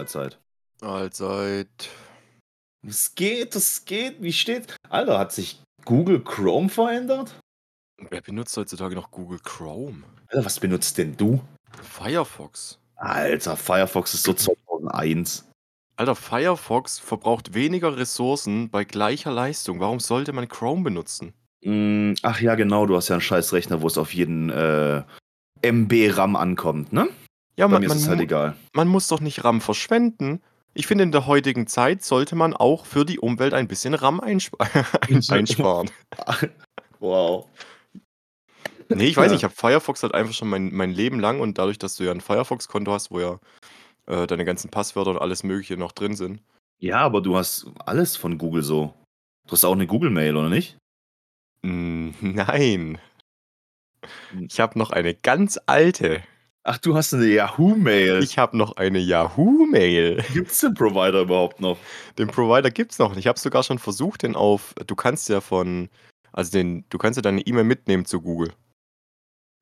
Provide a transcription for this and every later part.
Mahlzeit. Allzeit. Es geht, es geht. Wie steht? Alter, hat sich Google Chrome verändert? Wer benutzt heutzutage noch Google Chrome? Alter, was benutzt denn du? Firefox. Alter, Firefox ist so 2001. Alter, Firefox verbraucht weniger Ressourcen bei gleicher Leistung. Warum sollte man Chrome benutzen? Mm, ach ja, genau, du hast ja einen scheiß Rechner, wo es auf jeden äh, MB RAM ankommt, ne? Ja, Bei man, mir ist man, es halt egal. man muss doch nicht RAM verschwenden. Ich finde, in der heutigen Zeit sollte man auch für die Umwelt ein bisschen RAM einsp ein- einsparen. wow. Nee, ich weiß Ja. nicht, ich habe Firefox halt einfach schon mein, mein Leben lang und dadurch, dass du ja ein Firefox-Konto hast, wo ja äh, deine ganzen Passwörter und alles Mögliche noch drin sind. Ja, aber du hast alles von Google so. Du hast auch eine Google-Mail, oder nicht? Mm, nein. Ich habe noch eine ganz alte. Ach, du hast eine Yahoo-Mail. Ich habe noch eine Yahoo-Mail. Gibt es den Provider überhaupt noch? Den Provider gibt's noch nicht. Ich habe sogar schon versucht, den auf. Du kannst ja von. Also den, du kannst ja deine E-Mail mitnehmen zu Google.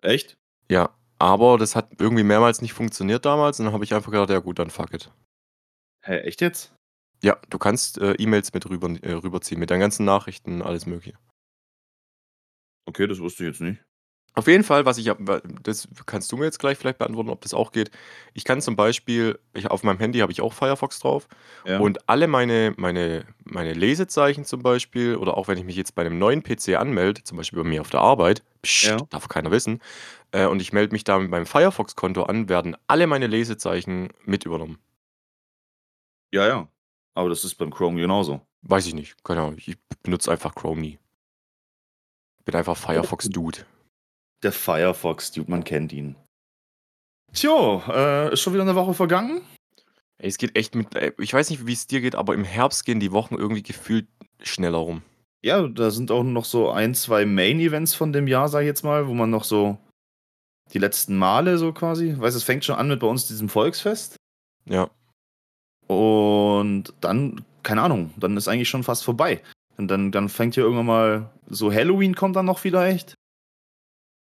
Echt? Ja. Aber das hat irgendwie mehrmals nicht funktioniert damals und dann habe ich einfach gedacht, ja gut, dann fuck it. Hä, echt jetzt? Ja, du kannst äh, E-Mails mit rüber, äh, rüberziehen, mit deinen ganzen Nachrichten, alles mögliche. Okay, das wusste ich jetzt nicht. Auf jeden Fall, was ich, hab- wa- das kannst du mir jetzt gleich vielleicht beantworten, ob das auch geht. Ich kann zum Beispiel, ich, auf meinem Handy habe ich auch Firefox drauf Ja. und alle meine, meine, meine Lesezeichen zum Beispiel oder auch wenn ich mich jetzt bei einem neuen PC anmelde, zum Beispiel bei mir auf der Arbeit, psst, Ja. darf keiner wissen, äh, und ich melde mich da mit meinem Firefox-Konto an, werden alle meine Lesezeichen mit übernommen. ja, ja. Aber das ist beim Chrome genauso. Weiß ich nicht, keine Ahnung, ich benutze einfach Chrome nie. Bin einfach Firefox-Dude. Der Firefox, Dude, man kennt ihn. Tjo, äh, ist schon wieder eine Woche vergangen? Ey, es geht echt mit. ey, Ich weiß nicht, wie es dir geht, aber im Herbst gehen die Wochen irgendwie gefühlt schneller rum. Ja, da sind auch noch so ein, zwei Main-Events von dem Jahr, sag ich jetzt mal, wo man noch so die letzten Male so quasi, weißt du, es fängt schon an mit bei uns diesem Volksfest. Ja. Und dann, keine Ahnung, dann ist eigentlich schon fast vorbei. Und dann, dann fängt hier irgendwann mal so Halloween kommt dann noch vielleicht.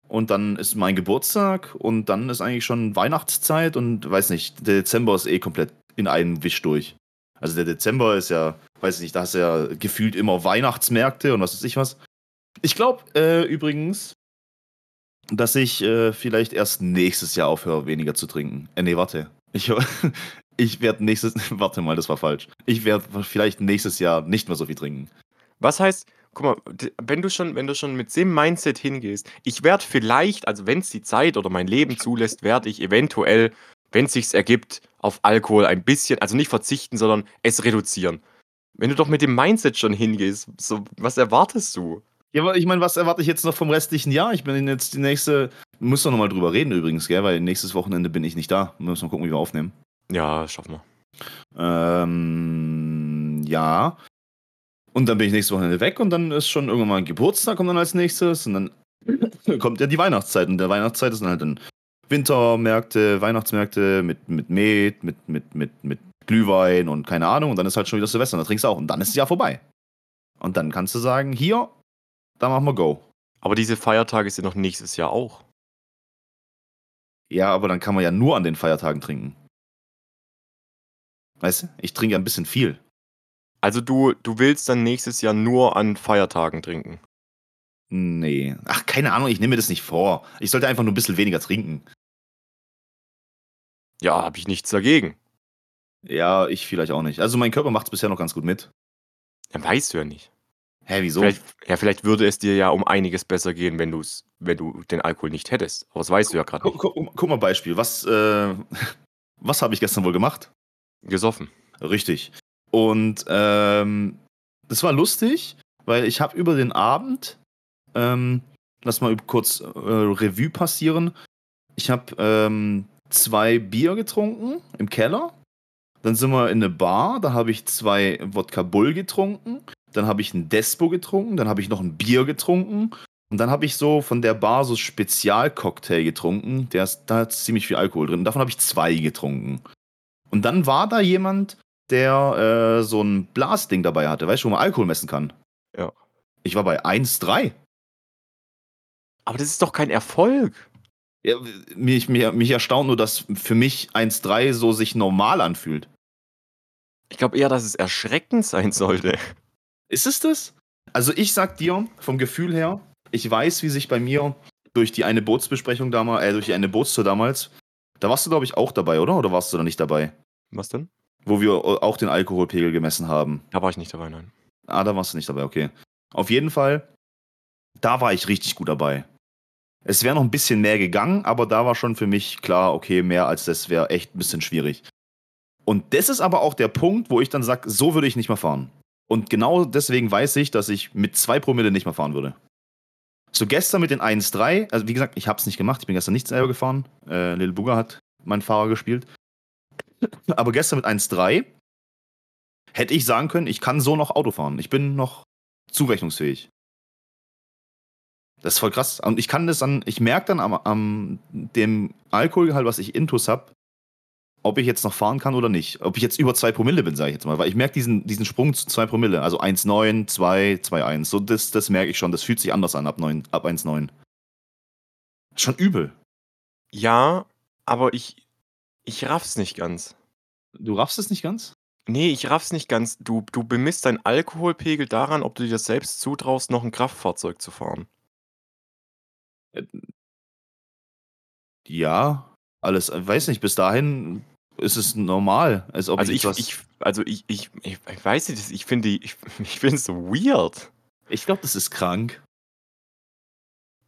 Und dann ist mein Geburtstag und dann ist eigentlich schon Weihnachtszeit und weiß nicht, der Dezember ist eh komplett in einen Wisch durch. Also der Dezember ist ja, weiß ich nicht, da hast du ja gefühlt immer Weihnachtsmärkte und was weiß ich was. Ich glaube äh, übrigens, dass ich äh, vielleicht erst nächstes Jahr aufhöre, weniger zu trinken. Äh, nee, warte. Ich, ich werde nächstes, warte mal, das war falsch. Ich werde vielleicht nächstes Jahr nicht mehr so viel trinken. Was heißt, guck mal, wenn du schon, wenn du schon mit dem Mindset hingehst, ich werde vielleicht, also wenn es die Zeit oder mein Leben zulässt, werde ich eventuell, wenn es sich ergibt, auf Alkohol ein bisschen, also nicht verzichten, sondern es reduzieren. Wenn du doch mit dem Mindset schon hingehst, so, was erwartest du? Ja, aber ich meine, was erwarte ich jetzt noch vom restlichen Jahr? Ich bin jetzt die nächste. Müssen wir nochmal drüber reden übrigens, gell? Weil nächstes Wochenende bin ich nicht da. Müssen wir gucken, wie wir aufnehmen. Ja, schaffen wir. Ähm, ja. Und dann bin ich nächstes Wochenende weg und dann ist schon irgendwann mal ein Geburtstag kommt dann als nächstes und dann kommt ja die Weihnachtszeit und der Weihnachtszeit ist dann halt dann Wintermärkte, Weihnachtsmärkte mit mit Met, mit mit mit mit Glühwein und keine Ahnung und dann ist halt schon wieder Silvester und dann trinkst du auch und dann ist das Jahr vorbei. Und dann kannst du sagen, hier, da machen wir Go. Aber diese Feiertage sind noch nächstes Jahr auch. Ja, aber dann kann man ja nur an den Feiertagen trinken. Weißt du? Ich trinke ja ein bisschen viel. Also du, du willst dann nächstes Jahr nur an Feiertagen trinken. Nee. Ach, keine Ahnung, ich nehme mir das nicht vor. Ich sollte einfach nur ein bisschen weniger trinken. Ja, habe ich nichts dagegen. Ja, ich vielleicht auch nicht. Also mein Körper macht es bisher noch ganz gut mit. Ja, weißt du ja nicht. Hä, wieso? Vielleicht, ja, vielleicht würde es dir ja um einiges besser gehen, wenn, du's, wenn du den Alkohol nicht hättest. Aber das weißt du ja gerade Guck, nicht. guck, guck mal Beispiel. Was, äh, was habe ich gestern wohl gemacht? Gesoffen. Richtig. Und ähm, das war lustig, weil ich habe über den Abend, ähm, lass mal kurz äh, Revue passieren. Ich habe ähm, zwei Bier getrunken im Keller. Dann sind wir in eine Bar, da habe ich zwei Wodka Bull getrunken. Dann habe ich ein Despo getrunken, dann habe ich noch ein Bier getrunken. Und dann habe ich so von der Bar so Spezialcocktail getrunken. Der ist, da ist ziemlich viel Alkohol drin. Davon habe ich zwei getrunken. Und dann war da jemand, der äh, so ein Blasding dabei hatte, weißt du, wo man Alkohol messen kann. Ja. Ich war bei 1,3. Aber das ist doch kein Erfolg. Ja, mich, mich, mich erstaunt nur, dass für mich 1,3 so sich normal anfühlt. Ich glaube eher, dass es erschreckend sein sollte. Ist es das? Also ich sag dir, vom Gefühl her, ich weiß, wie sich bei mir durch die eine Bootsbesprechung damals, äh, durch die eine Bootstour damals, da warst du, glaube ich, auch dabei, oder? Oder warst du da nicht dabei? Was denn? Wo wir auch den Alkoholpegel gemessen haben. Da war ich nicht dabei, nein. Ah, da warst du nicht dabei, okay. Auf jeden Fall, da war ich richtig gut dabei. Es wäre noch ein bisschen mehr gegangen, aber da war schon für mich klar, okay, mehr als das wäre echt ein bisschen schwierig. Und das ist aber auch der Punkt, wo ich dann sage, so würde ich nicht mehr fahren. Und genau deswegen weiß ich, dass ich mit zwei Promille nicht mehr fahren würde. So gestern mit den 1,3, also wie gesagt, ich habe es nicht gemacht, ich bin gestern nicht selber gefahren. Äh, Lil Bugger hat meinen Fahrer gespielt. Aber gestern mit 1,3 hätte ich sagen können, ich kann so noch Auto fahren. Ich bin noch zurechnungsfähig. Das ist voll krass. Und ich kann das dann, ich merke dann am, am dem Alkoholgehalt, was ich intus habe, ob ich jetzt noch fahren kann oder nicht. Ob ich jetzt über 2 Promille bin, sage ich jetzt mal. Weil ich merke diesen, diesen Sprung zu 2 Promille. Also 1,9, 2, 2,1. So, das, das merke ich schon. Das fühlt sich anders an ab, ab 1,9. Schon übel. Ja, aber ich, ich raff's nicht ganz. Du raffst es nicht ganz? Nee, ich raff's nicht ganz. Du, du bemisst deinen Alkoholpegel daran, ob du dir selbst zutraust, noch ein Kraftfahrzeug zu fahren. Äh, ja, alles, äh, weiß nicht, bis dahin ist es normal, als ob Also ich ich, also ich, ich, ich, ich weiß nicht, ich finde, ich, ich finde es so weird. Ich glaube, das ist krank.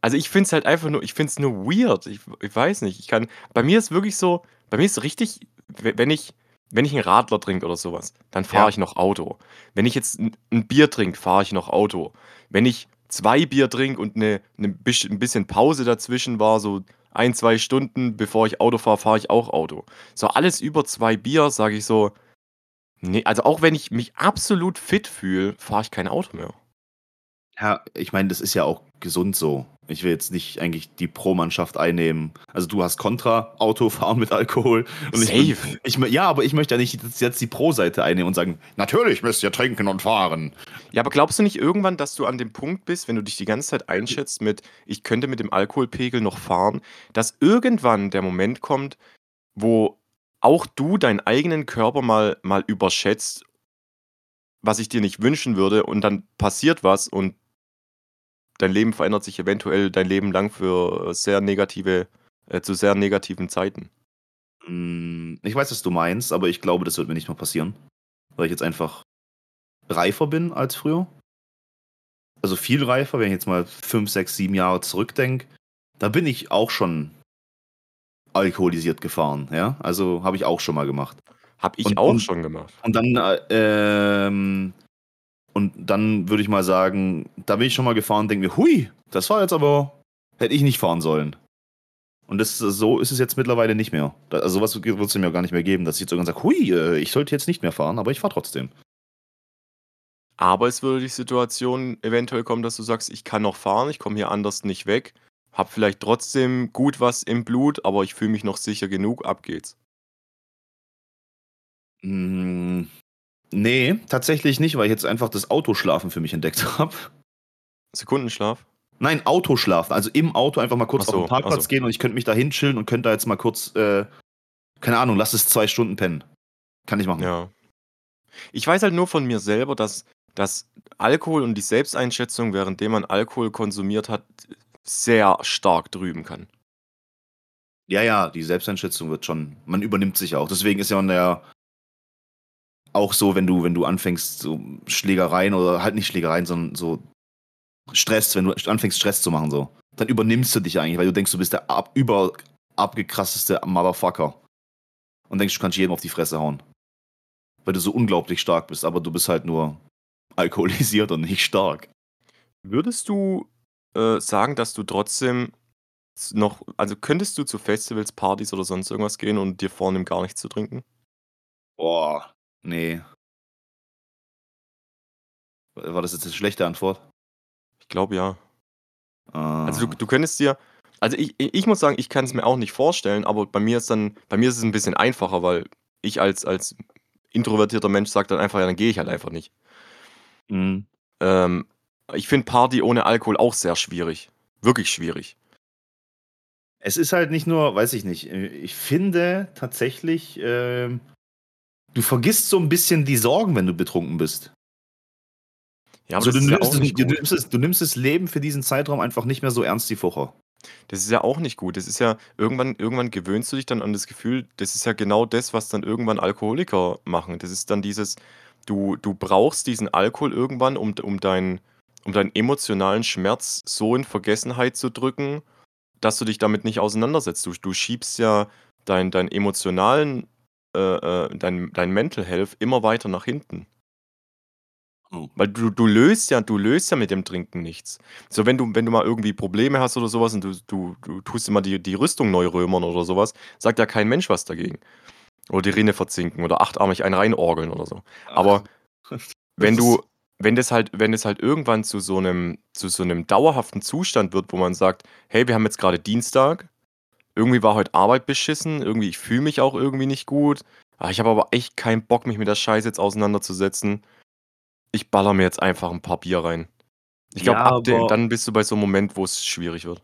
Also ich finde es halt einfach nur, ich finde es nur weird. Ich, ich weiß nicht. Ich kann. Bei mir ist wirklich so, bei mir ist richtig, we- wenn ich, wenn ich einen Radler trinke oder sowas, dann fahre Ja. ich noch Auto. Wenn ich jetzt ein, ein Bier trinke, fahre ich noch Auto. Wenn ich zwei Bier trinke und eine, eine ein bisschen Pause dazwischen war, so ein, zwei Stunden, bevor ich Auto fahre, fahre ich auch Auto. So alles über zwei Bier, sage ich so, nee, also auch wenn ich mich absolut fit fühle, fahre ich kein Auto mehr. Ja, ich meine, das ist ja auch gesund so. Ich will jetzt nicht eigentlich die Pro-Mannschaft einnehmen. Also du hast Kontra, Autofahren mit Alkohol. Und ich, Safe. ich, ja, aber ich möchte ja nicht jetzt die Pro-Seite einnehmen und sagen, natürlich müsst ihr trinken und fahren. Ja, aber glaubst du nicht irgendwann, dass du an dem Punkt bist, wenn du dich die ganze Zeit einschätzt mit, ich könnte mit dem Alkoholpegel noch fahren, dass irgendwann der Moment kommt, wo auch du deinen eigenen Körper mal, mal überschätzt, was ich dir nicht wünschen würde, und dann passiert was und dein Leben verändert sich eventuell dein Leben lang für sehr negative, äh, zu sehr negativen Zeiten. Hm, Ich weiß, was du meinst, aber ich glaube, das wird mir nicht mehr passieren. Weil ich jetzt einfach reifer bin als früher. Also viel reifer, wenn ich jetzt mal fünf, sechs, sieben Jahre zurückdenke. Da bin ich auch schon alkoholisiert gefahren, ja. Also habe ich auch schon mal gemacht. Hab ich Und- auch und- schon gemacht. Und dann, äh, ähm, und dann würde ich mal sagen, da bin ich schon mal gefahren und denke mir, hui, das war jetzt aber, hätte ich nicht fahren sollen. Und das, so ist es jetzt mittlerweile nicht mehr. Also sowas wird es mir gar nicht mehr geben, dass ich jetzt irgendwann sage, hui, äh, ich sollte jetzt nicht mehr fahren, aber ich fahre trotzdem. Aber es würde die Situation eventuell kommen, dass du sagst, ich kann noch fahren, ich komme hier anders nicht weg, hab vielleicht trotzdem gut was im Blut, aber ich fühle mich noch sicher genug, ab geht's. Nee, tatsächlich nicht, weil ich jetzt einfach das Autoschlafen für mich entdeckt habe. Sekundenschlaf? Nein, Autoschlafen. Also im Auto einfach mal kurz so, auf den Parkplatz so. gehen und ich könnte mich da hinchillen und könnte da jetzt mal kurz, äh, keine Ahnung, lass es zwei Stunden pennen. Kann ich machen. Ja. Ich weiß halt nur von mir selber, dass, dass Alkohol und die Selbsteinschätzung, währenddem man Alkohol konsumiert hat, sehr stark drüben kann. Ja, ja, die Selbsteinschätzung wird schon, man übernimmt sich auch. Deswegen ist ja in der auch so, wenn du, wenn du anfängst, so Schlägereien oder halt nicht Schlägereien, sondern so Stress, wenn du anfängst, Stress zu machen, so, dann übernimmst du dich eigentlich, weil du denkst, du bist der ab, über abgekrasseste Motherfucker. Und denkst, du kannst jedem auf die Fresse hauen. Weil du so unglaublich stark bist, aber du bist halt nur alkoholisiert und nicht stark. Würdest du äh, sagen, dass du trotzdem noch, also könntest du zu Festivals, Partys oder sonst irgendwas gehen und dir vornehmen, gar nichts zu trinken? Boah, nee. War das jetzt eine schlechte Antwort? Ich glaube ja. Ah. Also du, du könntest dir, also ich, ich muss sagen, ich kann es mir auch nicht vorstellen, aber bei mir ist dann, bei mir ist es ein bisschen einfacher, weil ich als, als introvertierter Mensch sage dann einfach, ja, dann gehe ich halt einfach nicht. Mhm. Ähm, ich finde Party ohne Alkohol auch sehr schwierig. Wirklich schwierig. Es ist halt nicht nur, weiß ich nicht, ich finde tatsächlich, ähm, du vergisst so ein bisschen die Sorgen, wenn du betrunken bist. Ja, aber Also, du ja nimmst auch es nicht du nimmst es du nimmst das Leben für diesen Zeitraum einfach nicht mehr so ernst wie vorher. Das ist ja auch nicht gut. Das ist ja irgendwann irgendwann gewöhnst du dich dann an das Gefühl das ist ja genau das, was dann irgendwann Alkoholiker machen. Das ist dann dieses du du brauchst diesen Alkohol irgendwann, um um deinen um deinen emotionalen Schmerz so in Vergessenheit zu drücken, dass du dich damit nicht auseinandersetzt. Du du schiebst ja deinen deinen emotionalen äh, äh, dein dein Mental Health immer weiter nach hinten. Oh. Weil du du löst ja du löst ja mit dem Trinken nichts. So, wenn du wenn du mal irgendwie Probleme hast oder so was und du du du tust immer die die Rüstung neu römern oder so was, sagt ja kein Mensch was dagegen. Oder die Rinne verzinken oder achtarmig einen reinorgeln oder so. Aber wenn du wenn das halt wenn das halt irgendwann zu so 'nem zu so 'nem dauerhaften Zustand wird, wo man sagt: „Hey, wir haben jetzt grade Dienstag. Irgendwie war heute Arbeit beschissen. Irgendwie ich fühle mich auch irgendwie nicht gut. Ah, ich habe aber echt keinen Bock, mich mit der Scheiße jetzt auseinanderzusetzen. Ich ballere mir jetzt einfach 'n paar Bier rein.“ Ich Ja, glaube, ab dem aber dann bist du bei so 'nem Moment, wo's schwierig wird.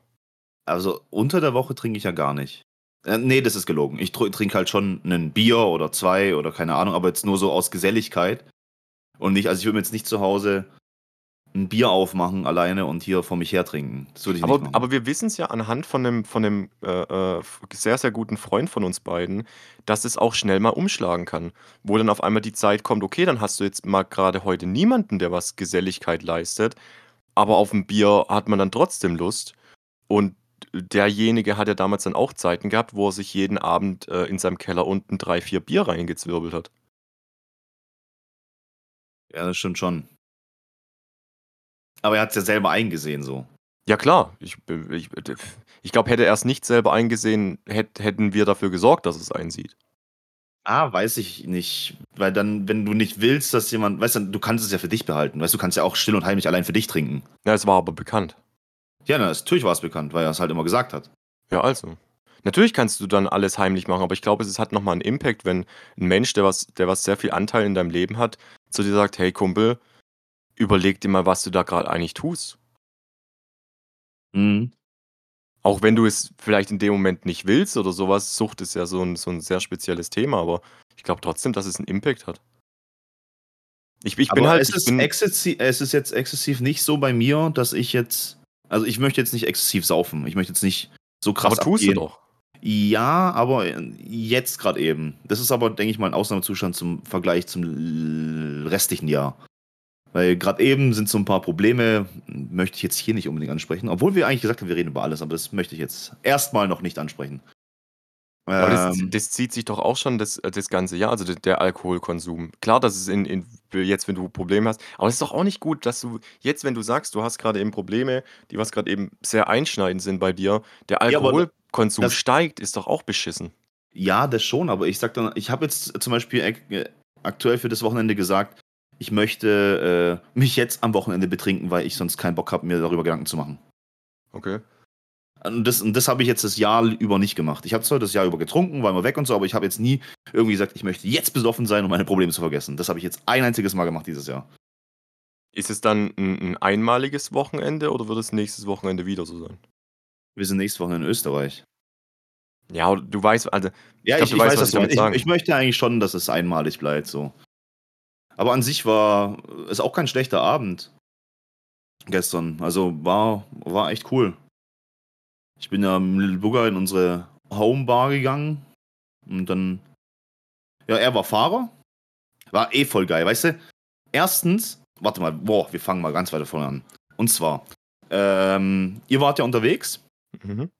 Also, unter der Woche trinke ich ja gar nicht. Äh, ne, das ist gelogen. Ich tr trinke halt schon 'nen Bier oder 2 oder keine Ahnung, aber jetzt nur so aus Geselligkeit und nicht also, ich würde mir jetzt nicht zu Hause 'n Bier aufmachen alleine und hier vor mich her trinken. Aber aber wir wissen's ja anhand von 'nem von 'nem, äh, äh, sehr, sehr guten Freund von uns beiden, dass es auch schnell mal umschlagen kann, wo dann auf einmal die Zeit kommt: Okay, dann hast du jetzt mal grade heute niemanden, der was Geselligkeit leistet, aber auf 'n Bier hat man dann trotzdem Lust. Und derjenige hat ja damals dann auch Zeiten gehabt, wo er sich jeden Abend, äh, in seinem Keller unten 3, 4 Bier reingezwirbelt hat. Ja, das stimmt schon. Aber er hat's ja selber eingesehen so. Ja klar, ich ich ich glaube, hätte er's nicht selber eingesehen, hätt hätten wir dafür gesorgt, dass es einsieht. Ah, weiß ich nicht, weil dann, wenn du nicht willst, dass jemand weißt du, du kannst es ja für dich behalten. Weißt du, du kannst ja auch still und heimlich allein für dich trinken. Ja, es war aber bekannt. Ja, na, natürlich war's bekannt, weil er's halt immer gesagt hat. Ja, also. Natürlich kannst du dann alles heimlich machen, aber ich glaube, es hat noch mal 'n Impact, wenn 'n Mensch, der was der was sehr viel Anteil in deinem Leben hat, zu dir sagt: „Hey Kumpel, überleg dir mal, was du da grad eigentlich tust.“ Mhm. Auch wenn du es vielleicht in dem Moment nicht willst oder so was. Sucht ist ja so 'n so 'n sehr spezielles Thema, aber ich glaube trotzdem, dass es 'n Impact hat. Ich ich bin halt es ich ist bin exzessi es ist jetzt exzessiv nicht so bei mir, dass ich jetzt also, ich möchte jetzt nicht exzessiv saufen. Ich möchte jetzt nicht so krass Aber tust du abgehen. doch. Ja, aber, jetzt grad eben. Das ist aber, denke ich mal, 'n Ausnahmezustand zum Vergleich zum restlichen Jahr. Weil grad eben sind so 'n paar Probleme, möchte ich jetzt hier nicht unbedingt ansprechen, obwohl wir eigentlich gesagt haben, wir reden über alles, aber das möchte ich jetzt erst mal noch nicht ansprechen. Aber das Ähm das zieht sich doch auch schon das das ganze Jahr, also der Alkoholkonsum. Klar, dass es in in jetzt, wenn du Probleme hast aber es ist doch auch nicht gut, dass du jetzt, wenn du sagst, du hast grade eben Probleme, die was grad eben sehr einschneidend sind bei dir, der Ja, Alkoholkonsum das steigt, ist doch auch beschissen. Ja, das schon, aber ich sage dann ich habe jetzt zum Beispiel äh, aktuell für das Wochenende gesagt, ich möchte, äh, mich jetzt am Wochenende betrinken, weil ich sonst keinen Bock habe, mir darüber Gedanken zu machen. Okay. Und das und das habe ich jetzt das Jahr über nicht gemacht. Ich habe zwar das Jahr über getrunken, war immer weg und so, aber ich habe jetzt nie irgendwie gesagt: „Ich möchte jetzt besoffen sein, um meine Probleme zu vergessen.“ Das habe ich jetzt ein einziges Mal gemacht dieses Jahr. Ist es dann 'n 'n einmaliges Wochenende oder wird es nächstes Wochenende wieder so sein? Wir sind nächste Woche in Österreich. Ja, du weißt also, Ja, ich du ich weiß, was was du damit meinst. Ich sagen ich möchte eigentlich schon, dass es einmalig bleibt so. Aber an sich war ist auch kein schlechter Abend gestern. Also, war war echt cool. Ich bin ja im Little Bugger in unsere Homebar gegangen und dann ja, er war Fahrer. War eh voll geil, weißt du? 1. warte mal, boah, wir fangen mal ganz weiter vorne an. Und zwar, ähm, ihr wart ja unterwegs Mhm.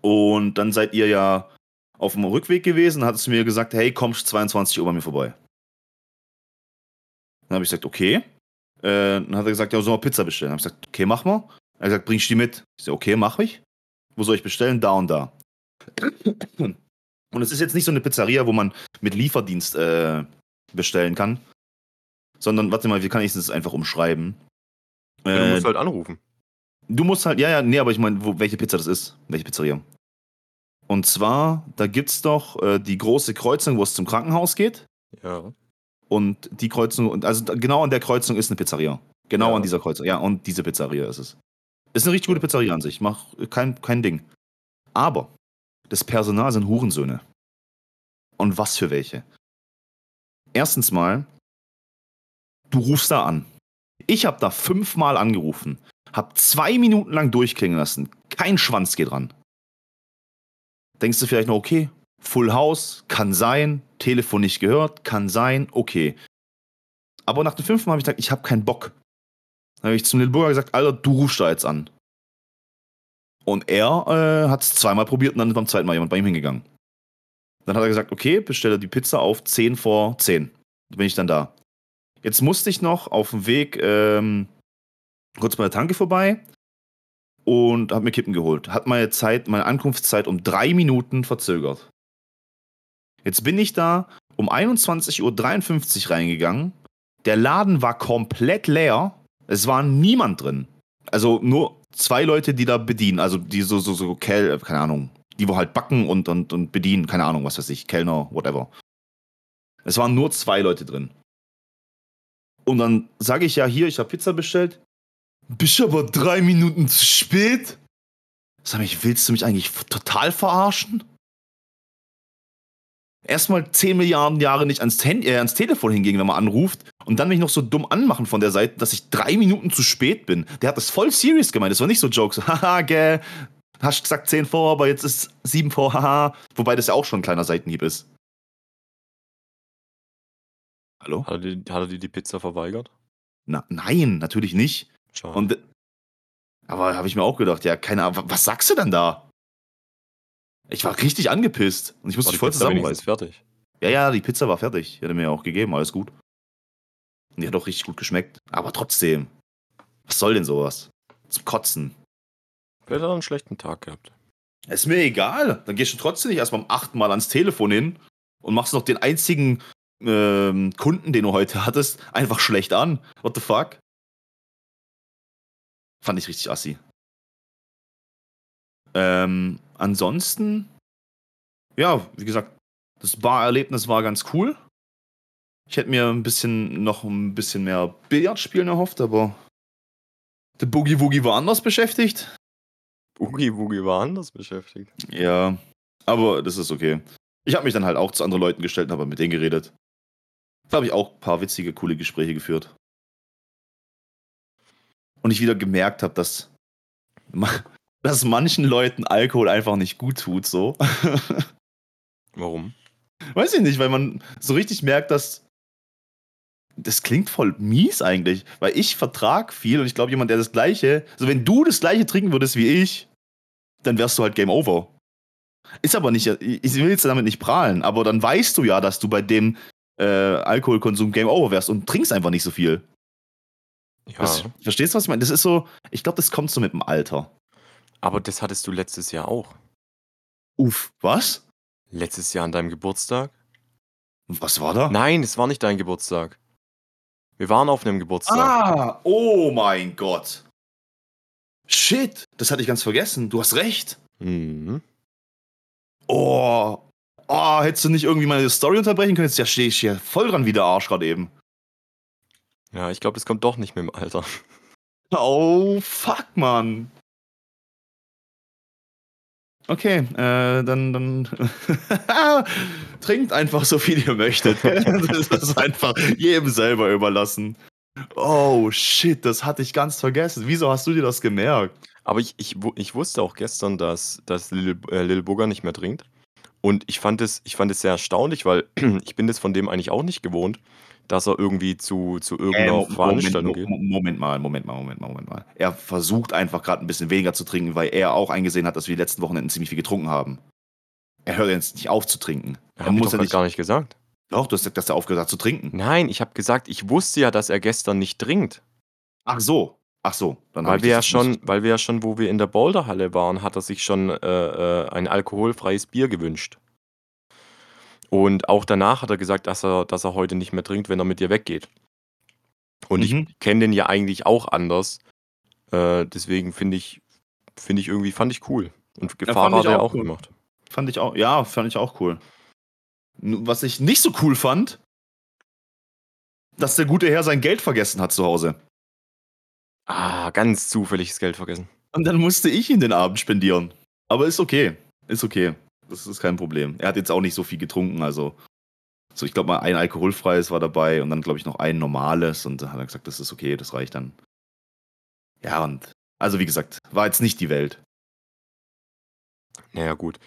und dann seid ihr ja auf'm Rückweg gewesen, hattest du mir gesagt: „Hey, kommst 22:00 bei mir vorbei.“ Dann habe ich gesagt: „Okay.“ Äh, dann hat er gesagt: „Ja, sollen wir Pizza bestellen?“ Habe ich gesagt: „Okay, machen wir.“ Er hat gesagt: „Bringst du die mit?“ Ich so: „Okay, mache ich. Wo soll ich bestellen?“ „Da und da.“ Und es ist jetzt nicht so 'ne Pizzeria, wo man mit Lieferdienst, äh, bestellen kann, sondern warte mal, wie kann ich das einfach umschreiben? Ja, du Äh musst halt anrufen. Du musst halt ja, ja, ne, aber ich meine, welche Pizza das ist, welche Pizzeria. Und zwar, da gibt's doch, äh, die große Kreuzung, wo es zum Krankenhaus geht. Ja. Und die Kreuzung und also, genau an der Kreuzung ist 'ne Pizzeria. Genau an Ja. dieser Kreuzung. Ja, und diese Pizzeria ist es. Ist 'ne richtig gute. Pizzeria an sich. Macht kein kein Ding. Aber das Personal sind Hurensöhne. Und was für welche? Erstens mal, du rufst da an. Ich habe da fünfmal angerufen, hab zwei Minuten lang durchklingen lassen. Kein Schwanz geht ran. Denkst du vielleicht noch, okay, Full House, kann sein, Telefon nicht gehört, kann sein, okay. Aber nach dem fünften Mal habe ich gesagt, ich habe keinen Bock. Dann habe ich zum Lil Burger gesagt, Alter, du rufst da jetzt an. Und er äh, hat es zweimal probiert und dann ist beim zweiten Mal jemand bei ihm hingegangen. Dann hat er gesagt, okay, bestelle die Pizza auf 10 vor 10. Da bin ich dann da. Jetzt musste ich noch auf dem Weg ähm, kurz bei der Tanke vorbei und habe mir Kippen geholt. Hat meine Zeit, meine Ankunftszeit um drei Minuten verzögert. Jetzt bin ich da um 21.53 Uhr reingegangen. Der Laden war komplett leer. Es war niemand drin. Also nur zwei Leute, die da bedienen. Also die so, so, so, Kel keine Ahnung, die wo halt backen und, und, und bedienen. Keine Ahnung, was weiß ich, Kellner, whatever. Es waren nur zwei Leute drin. Und dann sage ich ja hier, ich habe Pizza bestellt. Bist aber drei Minuten zu spät? Sag mich, willst du mich eigentlich total verarschen? Erstmal 10 Milliarden Jahre nicht ans, Hand äh, ans Telefon hingehen, wenn man anruft und dann mich noch so dumm anmachen von der Seite, dass ich drei Minuten zu spät bin. Der hat das voll serious gemeint. Das war nicht so Jokes. Haha, gell. Hast gesagt 10 vor, aber jetzt ist 7 vor, haha. Wobei das ja auch schon ein kleiner Seitenhieb ist. Hallo? Hat er, dir, hat er dir die Pizza verweigert? Na, nein, natürlich nicht. Schade. Und, aber habe ich mir auch gedacht, ja, keine Ahnung, was sagst du denn da? Ich war richtig angepisst und ich musste mich die voll zusammenreißen. fertig? Ja, ja, die Pizza war fertig. Die hat er mir ja auch gegeben, alles gut. Und die hat auch richtig gut geschmeckt. Aber trotzdem, was soll denn sowas? Zum Kotzen. Vielleicht hat er einen schlechten Tag gehabt. Ist mir egal. Dann gehst du trotzdem nicht erst beim achten Mal ans Telefon hin und machst noch den einzigen ähm, Kunden, den du heute hattest, einfach schlecht an. What the fuck? Fand ich richtig assi. Ähm, ansonsten, ja, wie gesagt, das Barerlebnis war ganz cool. Ich hätte mir ein bisschen noch ein bisschen mehr Billard spielen erhofft, aber der Boogie Woogie war anders beschäftigt. Boogie Woogie war anders beschäftigt. Ja, aber das ist okay. Ich habe mich dann halt auch zu anderen Leuten gestellt und habe mit denen geredet. Da habe ich auch ein paar witzige, coole Gespräche geführt. Und ich wieder gemerkt habe, dass, dass manchen Leuten Alkohol einfach nicht gut tut, so. Warum? Weiß ich nicht, weil man so richtig merkt, dass. Das klingt voll mies eigentlich, weil ich vertrag viel und ich glaube, jemand, der das Gleiche. Also, wenn du das Gleiche trinken würdest wie ich, dann wärst du halt Game Over. Ist aber nicht. Ich will jetzt damit nicht prahlen, aber dann weißt du ja, dass du bei dem äh, Alkoholkonsum Game Over wärst und trinkst einfach nicht so viel. Ja, Das, verstehst du, was ich meine? Das ist so. Ich glaube, das kommt so mit dem Alter. Aber das hattest du letztes Jahr auch. Uff, was? Letztes Jahr an deinem Geburtstag? Was war da? Nein, es war nicht dein Geburtstag. Wir waren auf einem Geburtstag. Ah, oh mein Gott. Shit, das hatte ich ganz vergessen. Du hast recht. Mhm. Oh, oh, hättest du nicht irgendwie meine Story unterbrechen können? Jetzt ja, stehe ich hier voll dran wie der Arsch gerade eben. Ja, ich glaube, das kommt doch nicht mit dem Alter. Oh, fuck, Mann. Okay, äh, dann, dann trinkt einfach so viel ihr möchtet. das ist einfach jedem selber überlassen. Oh, shit, das hatte ich ganz vergessen. Wieso hast du dir das gemerkt? Aber ich, ich, ich wusste auch gestern, dass, dass Lil, äh, Lil Booger nicht mehr trinkt. Und ich fand es, ich fand es sehr erstaunlich, weil ich bin das von dem eigentlich auch nicht gewohnt, dass er irgendwie zu, zu irgendeiner Äh, Veranstaltung Moment, geht. Mo- Moment mal, Moment mal, Moment mal, Moment mal. Er versucht einfach gerade ein bisschen weniger zu trinken, weil er auch eingesehen hat, dass wir die letzten Wochenenden ziemlich viel getrunken haben. Er hört jetzt nicht auf zu trinken. Er Er muss ja nicht. gar nicht gesagt. Doch, du hast gesagt, dass er aufgehört hat zu trinken. Nein, ich habe gesagt, ich wusste ja, dass er gestern nicht trinkt. Ach so. Ach so. Dann Weil wir, ja schon, nicht- weil wir ja schon, wo wir in der Boulderhalle waren, hat er sich schon äh, äh, ein alkoholfreies Bier gewünscht. Und auch danach hat er gesagt, dass er, dass er heute nicht mehr trinkt, wenn er mit dir weggeht. Und Mhm. ich kenne den ja eigentlich auch anders. Äh, deswegen finde ich, finde ich irgendwie, fand ich cool. Und Gefahr ich hat er auch auch cool. gemacht. Fand ich auch, ja, fand ich auch cool. Was ich nicht so cool fand, dass der gute Herr sein Geld vergessen hat zu Hause. Ah, ganz zufälliges Geld vergessen. Und dann musste ich ihn den Abend spendieren. Aber ist okay. Ist okay. Das ist kein Problem. Er hat jetzt auch nicht so viel getrunken, also. So, ich glaube mal, ein alkoholfreies war dabei und dann, glaube ich, noch ein normales. Und da hat er gesagt, das ist okay, das reicht dann. Ja, und also wie gesagt, war jetzt nicht die Welt. Naja, gut.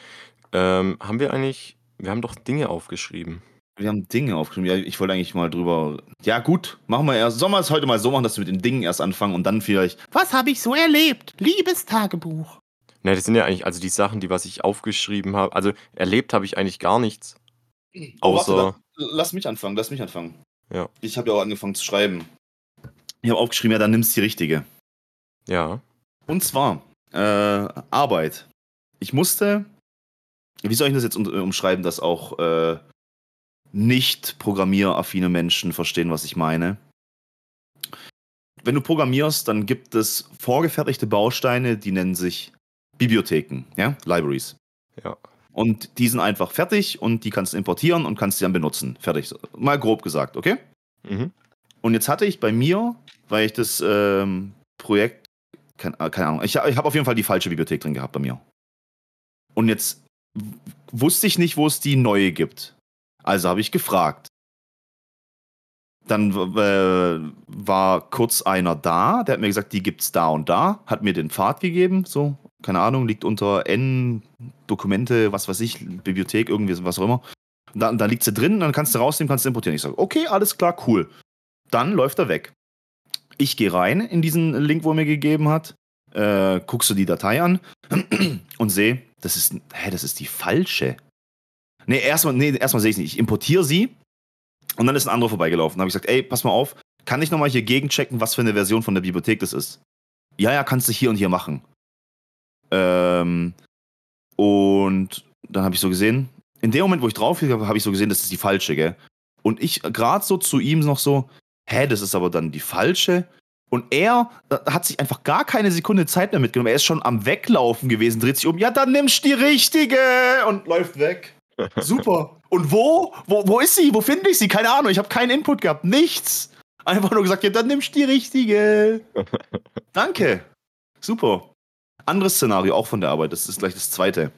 Ähm, haben wir eigentlich, wir haben doch Dinge aufgeschrieben. Wir haben Dinge aufgeschrieben. Ja, ich wollte eigentlich mal drüber. Ja, gut, machen wir erst. Sollen wir es heute mal so machen, dass wir mit den Dingen erst anfangen und dann vielleicht. Was habe ich so erlebt? Liebestagebuch. Ne, das sind ja eigentlich, also die Sachen, die was ich aufgeschrieben habe. Also erlebt habe ich eigentlich gar nichts. Oh, Außer. warte, la- lass mich anfangen, lass mich anfangen. Ja. Ich habe ja auch angefangen zu schreiben. Ich habe aufgeschrieben, ja, dann nimmst die richtige. Ja. Und zwar äh, Arbeit. Ich musste, wie soll ich das jetzt um, umschreiben, dass auch äh, nicht programmieraffine Menschen verstehen, was ich meine? Wenn du programmierst, dann gibt es vorgefertigte Bausteine, die nennen sich Bibliotheken, ja, Libraries. Ja. Und die sind einfach fertig und die kannst du importieren und kannst sie dann benutzen. Fertig. Mal grob gesagt, okay? Mhm. Und jetzt hatte ich bei mir, weil ich das ähm, Projekt, kein, äh, keine Ahnung, ich, ich habe auf jeden Fall die falsche Bibliothek drin gehabt bei mir. Und jetzt wusste ich nicht, wo es die neue gibt. Also habe ich gefragt. Dann äh, war kurz einer da, der hat mir gesagt, die gibt's da und da, hat mir den Pfad gegeben, so, keine Ahnung, liegt unter N Dokumente, was weiß ich, Bibliothek, irgendwie, was auch immer. Da, da liegt sie drin, dann kannst du rausnehmen, kannst du importieren. Ich sage, okay, alles klar, cool. Dann läuft er weg. Ich gehe rein in diesen Link, wo er mir gegeben hat, äh, guckst du die Datei an und sehe, das ist, hä, das ist die falsche. Nee, erstmal, nee, erstmal sehe ich es nicht. Ich importiere sie und dann ist ein anderer vorbeigelaufen. Da habe ich gesagt, ey, pass mal auf, kann ich nochmal hier gegenchecken, was für eine Version von der Bibliothek das ist? Ja, ja, kannst du hier und hier machen. Ähm, und dann habe ich so gesehen, in dem Moment, wo ich drauf habe, habe ich so gesehen, das ist die falsche, gell? Und ich gerade so zu ihm noch so, hä, das ist aber dann die falsche. Und er hat sich einfach gar keine Sekunde Zeit mehr mitgenommen. Er ist schon am Weglaufen gewesen, dreht sich um, ja, dann nimmst du die richtige und läuft weg. Super. Und wo? Wo, wo ist sie? Wo finde ich sie? Keine Ahnung, ich habe keinen Input gehabt. Nichts. Einfach nur gesagt, ja, dann nimmst du die richtige. Danke. Super. Anderes Szenario, auch von der Arbeit. Das ist gleich das zweite.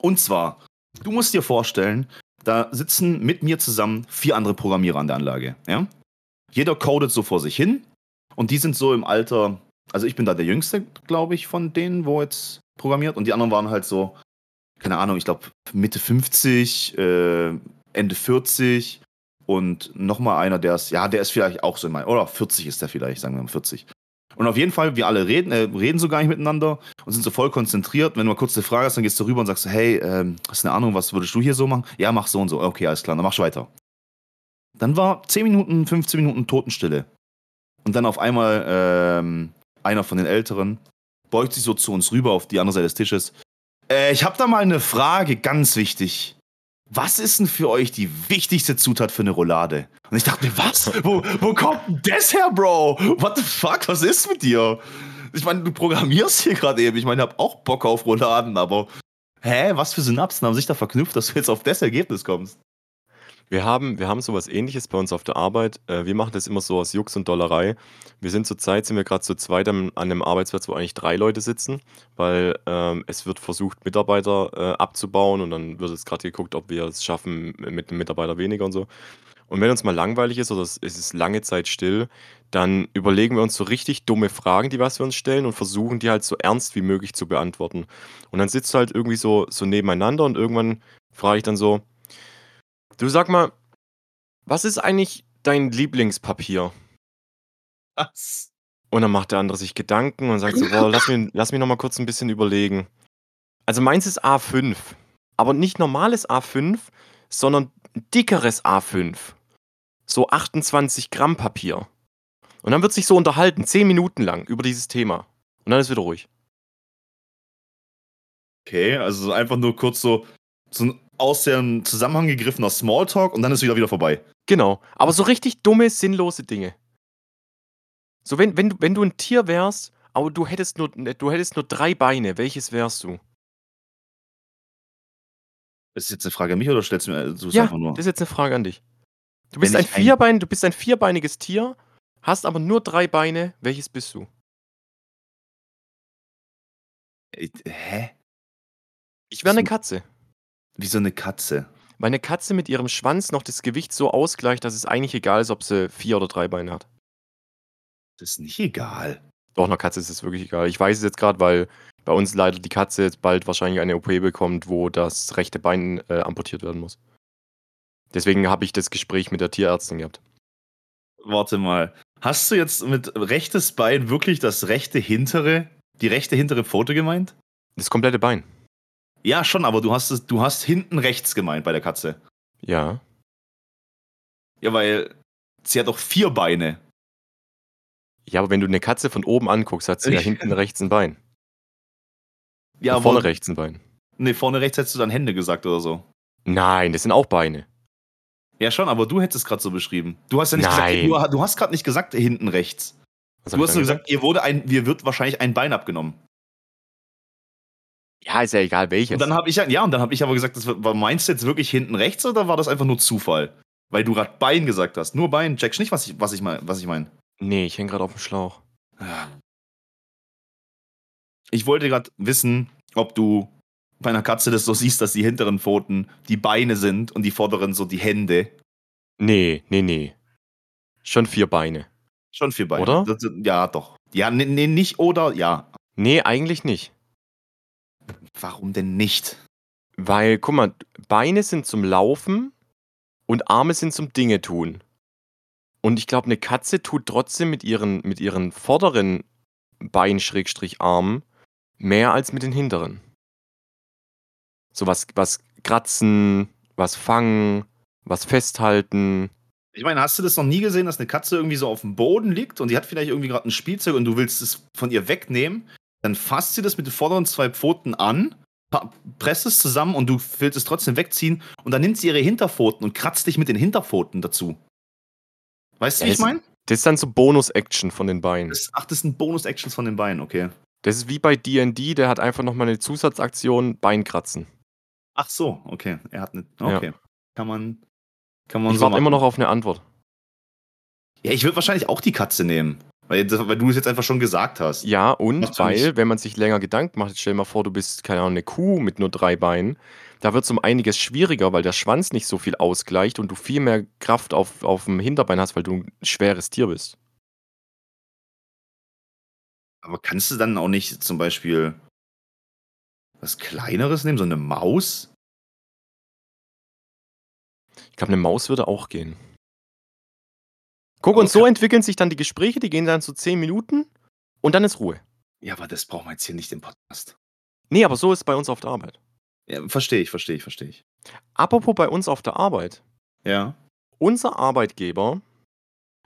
Und zwar, du musst dir vorstellen, da sitzen mit mir zusammen vier andere Programmierer an der Anlage. Ja? Jeder codet so vor sich hin. Und die sind so im Alter, also ich bin da der Jüngste, glaube ich, von denen, wo jetzt programmiert. Und die anderen waren halt so, keine Ahnung, ich glaube Mitte 50, äh, Ende 40 und nochmal einer, der ist, ja, der ist vielleicht auch so in meinem, oder 40 ist der vielleicht, sagen wir mal 40. Und auf jeden Fall, wir alle reden, äh, reden so gar nicht miteinander und sind so voll konzentriert. Wenn du mal kurz eine Frage hast, dann gehst du rüber und sagst, hey, ähm, hast du eine Ahnung, was würdest du hier so machen? Ja, mach so und so. Okay, alles klar, dann machst du weiter. Dann war 10 Minuten, 15 Minuten Totenstille. Und dann auf einmal ähm, einer von den Älteren beugt sich so zu uns rüber auf die andere Seite des Tisches. Äh, ich habe da mal eine Frage, ganz wichtig. Was ist denn für euch die wichtigste Zutat für eine Roulade? Und ich dachte mir, was? Wo, wo kommt denn das her, Bro? What the fuck? Was ist mit dir? Ich meine, du programmierst hier gerade eben. Ich meine, ich habe auch Bock auf Rouladen, aber hä, was für Synapsen haben sich da verknüpft, dass du jetzt auf das Ergebnis kommst? Wir haben, wir haben sowas ähnliches bei uns auf der Arbeit. Äh, wir machen das immer so aus Jux und Dollerei. Wir sind zurzeit, sind wir gerade zu zweit an einem Arbeitsplatz, wo eigentlich drei Leute sitzen, weil ähm, es wird versucht, Mitarbeiter äh, abzubauen und dann wird jetzt gerade geguckt, ob wir es schaffen mit einem Mitarbeiter weniger und so. Und wenn uns mal langweilig ist oder es es ist lange Zeit still, dann überlegen wir uns so richtig dumme Fragen, die was wir uns stellen und versuchen die halt so ernst wie möglich zu beantworten. Und dann sitzt du halt irgendwie so, so nebeneinander und irgendwann frage ich dann so, Du sag mal, was ist eigentlich dein Lieblingspapier? Was? Und dann macht der andere sich Gedanken und sagt so, boah, lass mich, lass mich noch mal kurz ein bisschen überlegen. Also meins ist A5, aber nicht normales A5, sondern dickeres A5. So 28 Gramm Papier. Und dann wird sich so unterhalten, 10 Minuten lang über dieses Thema. Und dann ist wieder ruhig. Okay, also so einfach nur kurz so, so ein aus dem Zusammenhang gegriffener Smalltalk und dann ist wieder wieder vorbei. Genau. Aber so richtig dumme, sinnlose Dinge. So, wenn, wenn, du- wenn du ein Tier wärst, aber du hättest nur, du hättest nur drei Beine, welches wärst du? Ist das jetzt eine Frage an mich oder stellst du mir du es Ja, einfach nur? das ist jetzt eine Frage an dich. Du bist ein, ich ein- Vierbein, du bist ein vierbeiniges Tier, hast aber nur drei Beine, welches bist du? Äh, Hä? Ich wäre eine Katze. Wie so eine Katze. Weil eine Katze mit ihrem Schwanz noch das Gewicht so ausgleicht, dass es eigentlich egal ist, ob sie vier oder drei Beine hat. Das ist nicht egal. Doch, einer Katze ist es wirklich egal. Ich weiß es jetzt gerade, weil bei uns leider die Katze jetzt bald wahrscheinlich eine OP bekommt, wo das rechte Bein äh, amputiert werden muss. Deswegen habe ich das Gespräch mit der Tierärztin gehabt. Warte mal. Hast du jetzt mit rechtes Bein wirklich das rechte hintere, die rechte hintere Pfote gemeint? Das komplette Bein. Ja, schon, aber du hast es, du hast hinten rechts gemeint bei der Katze. Ja. Ja, weil sie hat doch vier Beine. Ja, aber wenn du eine Katze von oben anguckst, hat sie ja hinten rechts ein Bein. Ja, Und vorne aber, rechts ein Bein. Nee, vorne rechts hättest du dann Hände gesagt oder so. Nein, das sind auch Beine. Ja, schon, aber du hättest es gerade so beschrieben. Du hast ja nicht Nein. gesagt, du, du hast gerade nicht gesagt hinten rechts. Was Du hast nur gesagt, ihr wurde ein, mir wird wahrscheinlich ein Bein abgenommen. Ja, ist ja egal welches. Und dann habe ich ja, ja, und dann habe ich aber gesagt, das war, meinst du jetzt wirklich hinten rechts oder war das einfach nur Zufall? Weil du gerade Bein gesagt hast. Nur Bein. Checkst nicht, was ich, was ich meine, ich meine. nee, ich hänge gerade auf dem Schlauch. Ich wollte gerade wissen, ob du bei einer Katze das so siehst, dass die hinteren Pfoten die Beine sind und die vorderen so die Hände. Nee, nee, nee. Schon vier Beine. Schon vier Beine. Oder? Das, ja, doch. Ja, nee, nee, nicht oder, ja. Nee, eigentlich nicht. Warum denn nicht? Weil, guck mal, Beine sind zum Laufen und Arme sind zum Dinge tun. Und ich glaube, eine Katze tut trotzdem mit ihren, mit ihren vorderen Bein-Armen mehr als mit den hinteren. So was, was kratzen, was fangen, was festhalten. Ich meine, hast du das noch nie gesehen, dass eine Katze irgendwie so auf dem Boden liegt und die hat vielleicht irgendwie gerade ein Spielzeug und du willst es von ihr wegnehmen? Dann fasst sie das mit den vorderen zwei Pfoten an, presst es zusammen und du willst es trotzdem wegziehen und dann nimmt sie ihre Hinterpfoten und kratzt dich mit den Hinterpfoten dazu. Weißt du, Ja, wie ich meine? Das ist dann so Bonus-Action von den Beinen. Das- Ach, das sind Bonus-Actions von den Beinen, okay. Das ist wie bei D&D, der hat einfach nochmal eine Zusatzaktion, Beinkratzen. Ach so, okay. Er hat eine. Ja. Okay. Kann man. Kann man Ich so warte immer noch auf eine Antwort. Ja, ich würde wahrscheinlich auch die Katze nehmen. Weil, das, weil du es jetzt einfach schon gesagt hast. Ja, und weil, wenn man sich länger Gedanken macht, stell dir mal vor, du bist, keine Ahnung, eine Kuh mit nur drei Beinen, da wird es um einiges schwieriger, weil der Schwanz nicht so viel ausgleicht und du viel mehr Kraft auf, auf dem Hinterbein hast, weil du ein schweres Tier bist. Aber kannst du dann auch nicht zum Beispiel was Kleineres nehmen? So eine Maus? Ich glaube, eine Maus würde auch gehen. Guck, und so entwickeln sich dann die Gespräche, die gehen dann so zehn Minuten und dann ist Ruhe. Ja, aber das brauchen wir jetzt hier nicht im Podcast. Nee, aber so ist es bei uns auf der Arbeit. Ja, verstehe ich, verstehe ich, verstehe ich. Apropos bei uns auf der Arbeit. Ja. unser Arbeitgeber,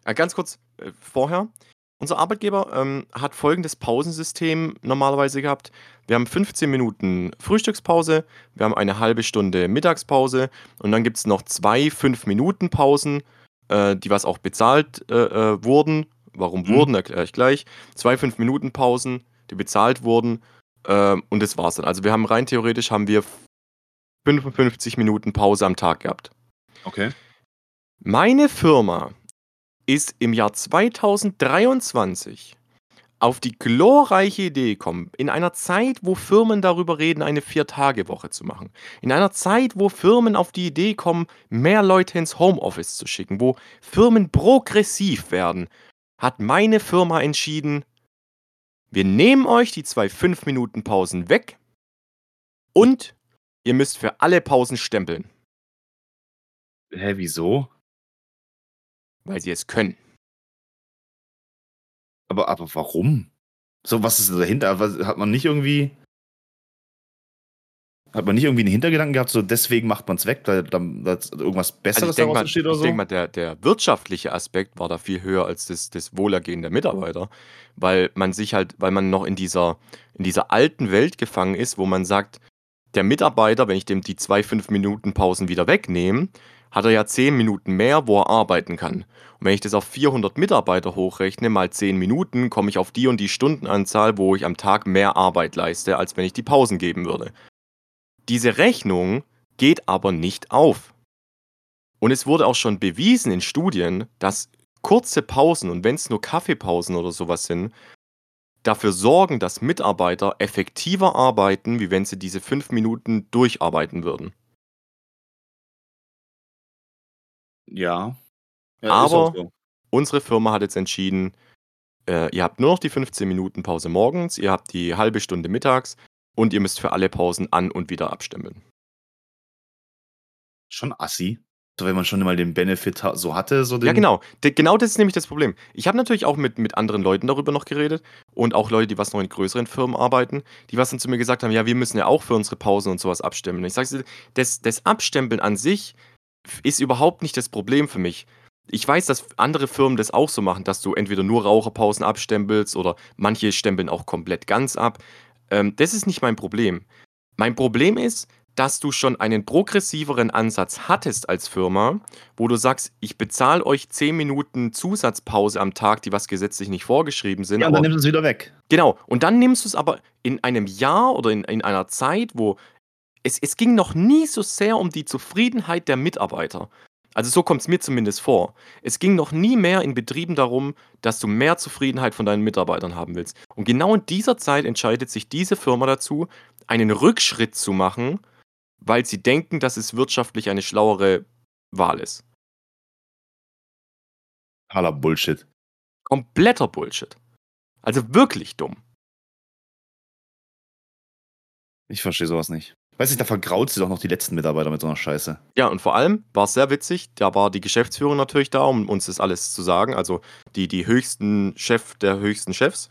äh, ganz kurz äh, vorher, unser Arbeitgeber ähm, hat folgendes Pausensystem normalerweise gehabt. Wir haben 15 Minuten Frühstückspause, wir haben eine halbe Stunde Mittagspause und dann gibt es noch zwei 5-Minuten-Pausen, äh, die was auch bezahlt äh, äh, wurden. Warum Mhm. wurden, erkläre ich gleich. Zwei 5-Minuten-Pausen, die bezahlt wurden äh, und das war's dann. Also wir haben rein theoretisch haben wir 55 Minuten Pause am Tag gehabt. Okay. Meine Firma ist im Jahr 2023 auf die glorreiche Idee gekommen, in einer Zeit, wo Firmen darüber reden, eine Vier-Tage-Woche zu machen, in einer Zeit, wo Firmen auf die Idee kommen, mehr Leute ins Homeoffice zu schicken, wo Firmen progressiv werden, hat meine Firma entschieden, wir nehmen euch die zwei 5-Minuten-Pausen weg und ihr müsst für alle Pausen stempeln, Hä, wieso? weil sie es können. Aber, aber warum? So, was ist dahinter? Hat man nicht irgendwie. Hat man nicht irgendwie einen Hintergedanken gehabt, so deswegen macht man es weg, weil dann da irgendwas Besseres Also ich denke daraus mal, entsteht oder ich so? denk mal der, der wirtschaftliche Aspekt war da viel höher als das, das Wohlergehen der Mitarbeiter, weil man sich halt, weil man noch in dieser, in dieser alten Welt gefangen ist, wo man sagt, der Mitarbeiter, wenn ich dem die zwei, fünf Minuten Pausen wieder wegnehme, hat er ja zehn Minuten mehr, wo er arbeiten kann. Und wenn ich das auf 400 Mitarbeiter hochrechne, mal 10 Minuten, komme ich auf die und die Stundenanzahl, wo ich am Tag mehr Arbeit leiste, als wenn ich die Pausen geben würde. Diese Rechnung geht aber nicht auf. Und es wurde auch schon bewiesen in Studien, dass kurze Pausen, und wenn es nur Kaffeepausen oder sowas sind, dafür sorgen, dass Mitarbeiter effektiver arbeiten, wie wenn sie diese fünf Minuten durcharbeiten würden. Ja. ja Aber so. unsere Firma hat jetzt entschieden, äh, ihr habt nur noch die 15 Minuten Pause morgens, ihr habt die halbe Stunde mittags und ihr müsst für alle Pausen an und wieder abstimmeln. Schon assi. So, wenn man schon mal den Benefit ha so hatte, so den Ja, genau. D genau das ist nämlich das Problem. Ich habe natürlich auch mit mit anderen Leuten darüber noch geredet und auch Leute, die was noch in größeren Firmen arbeiten, die was dann zu mir gesagt haben: „Ja, wir müssen ja auch für unsere Pausen und sowas abstimmen.“ ich sage das das Abstempeln an sich ist überhaupt nicht das Problem für mich. Ich weiß, dass andere Firmen das auch so machen, dass du entweder nur Raucherpausen abstempelst oder manche stempeln auch komplett ganz ab. Ähm, das ist nicht mein Problem. Mein Problem ist, dass du schon einen progressiveren Ansatz hattest als Firma, wo du sagst, ich bezahle euch 10 Minuten Zusatzpause am Tag, die was gesetzlich nicht vorgeschrieben sind. Ja, und dann nimmst du es wieder weg. Genau. Und dann nimmst du es aber in einem Jahr oder in, in einer Zeit, wo es, es ging noch nie so sehr um die Zufriedenheit der Mitarbeiter. Also so kommt es mir zumindest vor. Es ging noch nie mehr in Betrieben darum, dass du mehr Zufriedenheit von deinen Mitarbeitern haben willst. Und genau in dieser Zeit entscheidet sich diese Firma dazu, einen Rückschritt zu machen, weil sie denken, dass es wirtschaftlich eine schlauere Wahl ist. Haller Bullshit. Kompletter Bullshit. Also wirklich dumm. Ich verstehe sowas nicht. Weiß ich, da vergraut sie doch noch die letzten Mitarbeiter mit so einer Scheiße. Ja, und vor allem war es sehr witzig, da war die Geschäftsführung natürlich da, um uns das alles zu sagen, also die, die höchsten Chef der höchsten Chefs.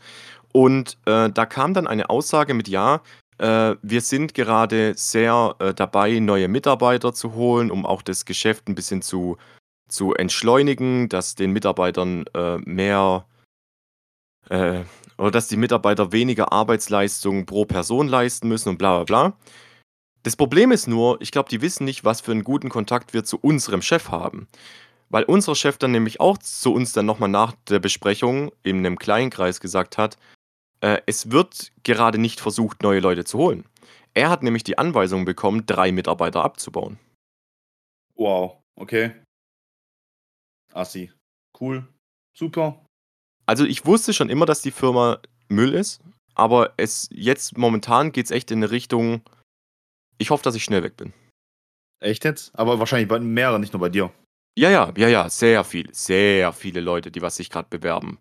Und äh, da kam dann eine Aussage mit, ja, äh, wir sind gerade sehr äh, dabei, neue Mitarbeiter zu holen, um auch das Geschäft ein bisschen zu, zu entschleunigen, dass den Mitarbeitern äh, mehr äh, oder dass die Mitarbeiter weniger Arbeitsleistung pro Person leisten müssen und bla bla bla. Das Problem ist nur, ich glaube, die wissen nicht, was für einen guten Kontakt wir zu unserem Chef haben. Weil unser Chef dann nämlich auch zu uns dann nochmal nach der Besprechung in einem kleinen Kreis gesagt hat, äh, es wird gerade nicht versucht, neue Leute zu holen. Er hat nämlich die Anweisung bekommen, drei Mitarbeiter abzubauen. Wow, okay. Assi. Cool. Super. Also ich wusste schon immer, dass die Firma Müll ist, aber es jetzt momentan geht es echt in eine Richtung, ich hoffe, dass ich schnell weg bin. Echt jetzt? Aber wahrscheinlich bei mehreren, nicht nur bei dir. Ja, ja, ja, ja, sehr viel, sehr viele Leute, die was sich gerade bewerben.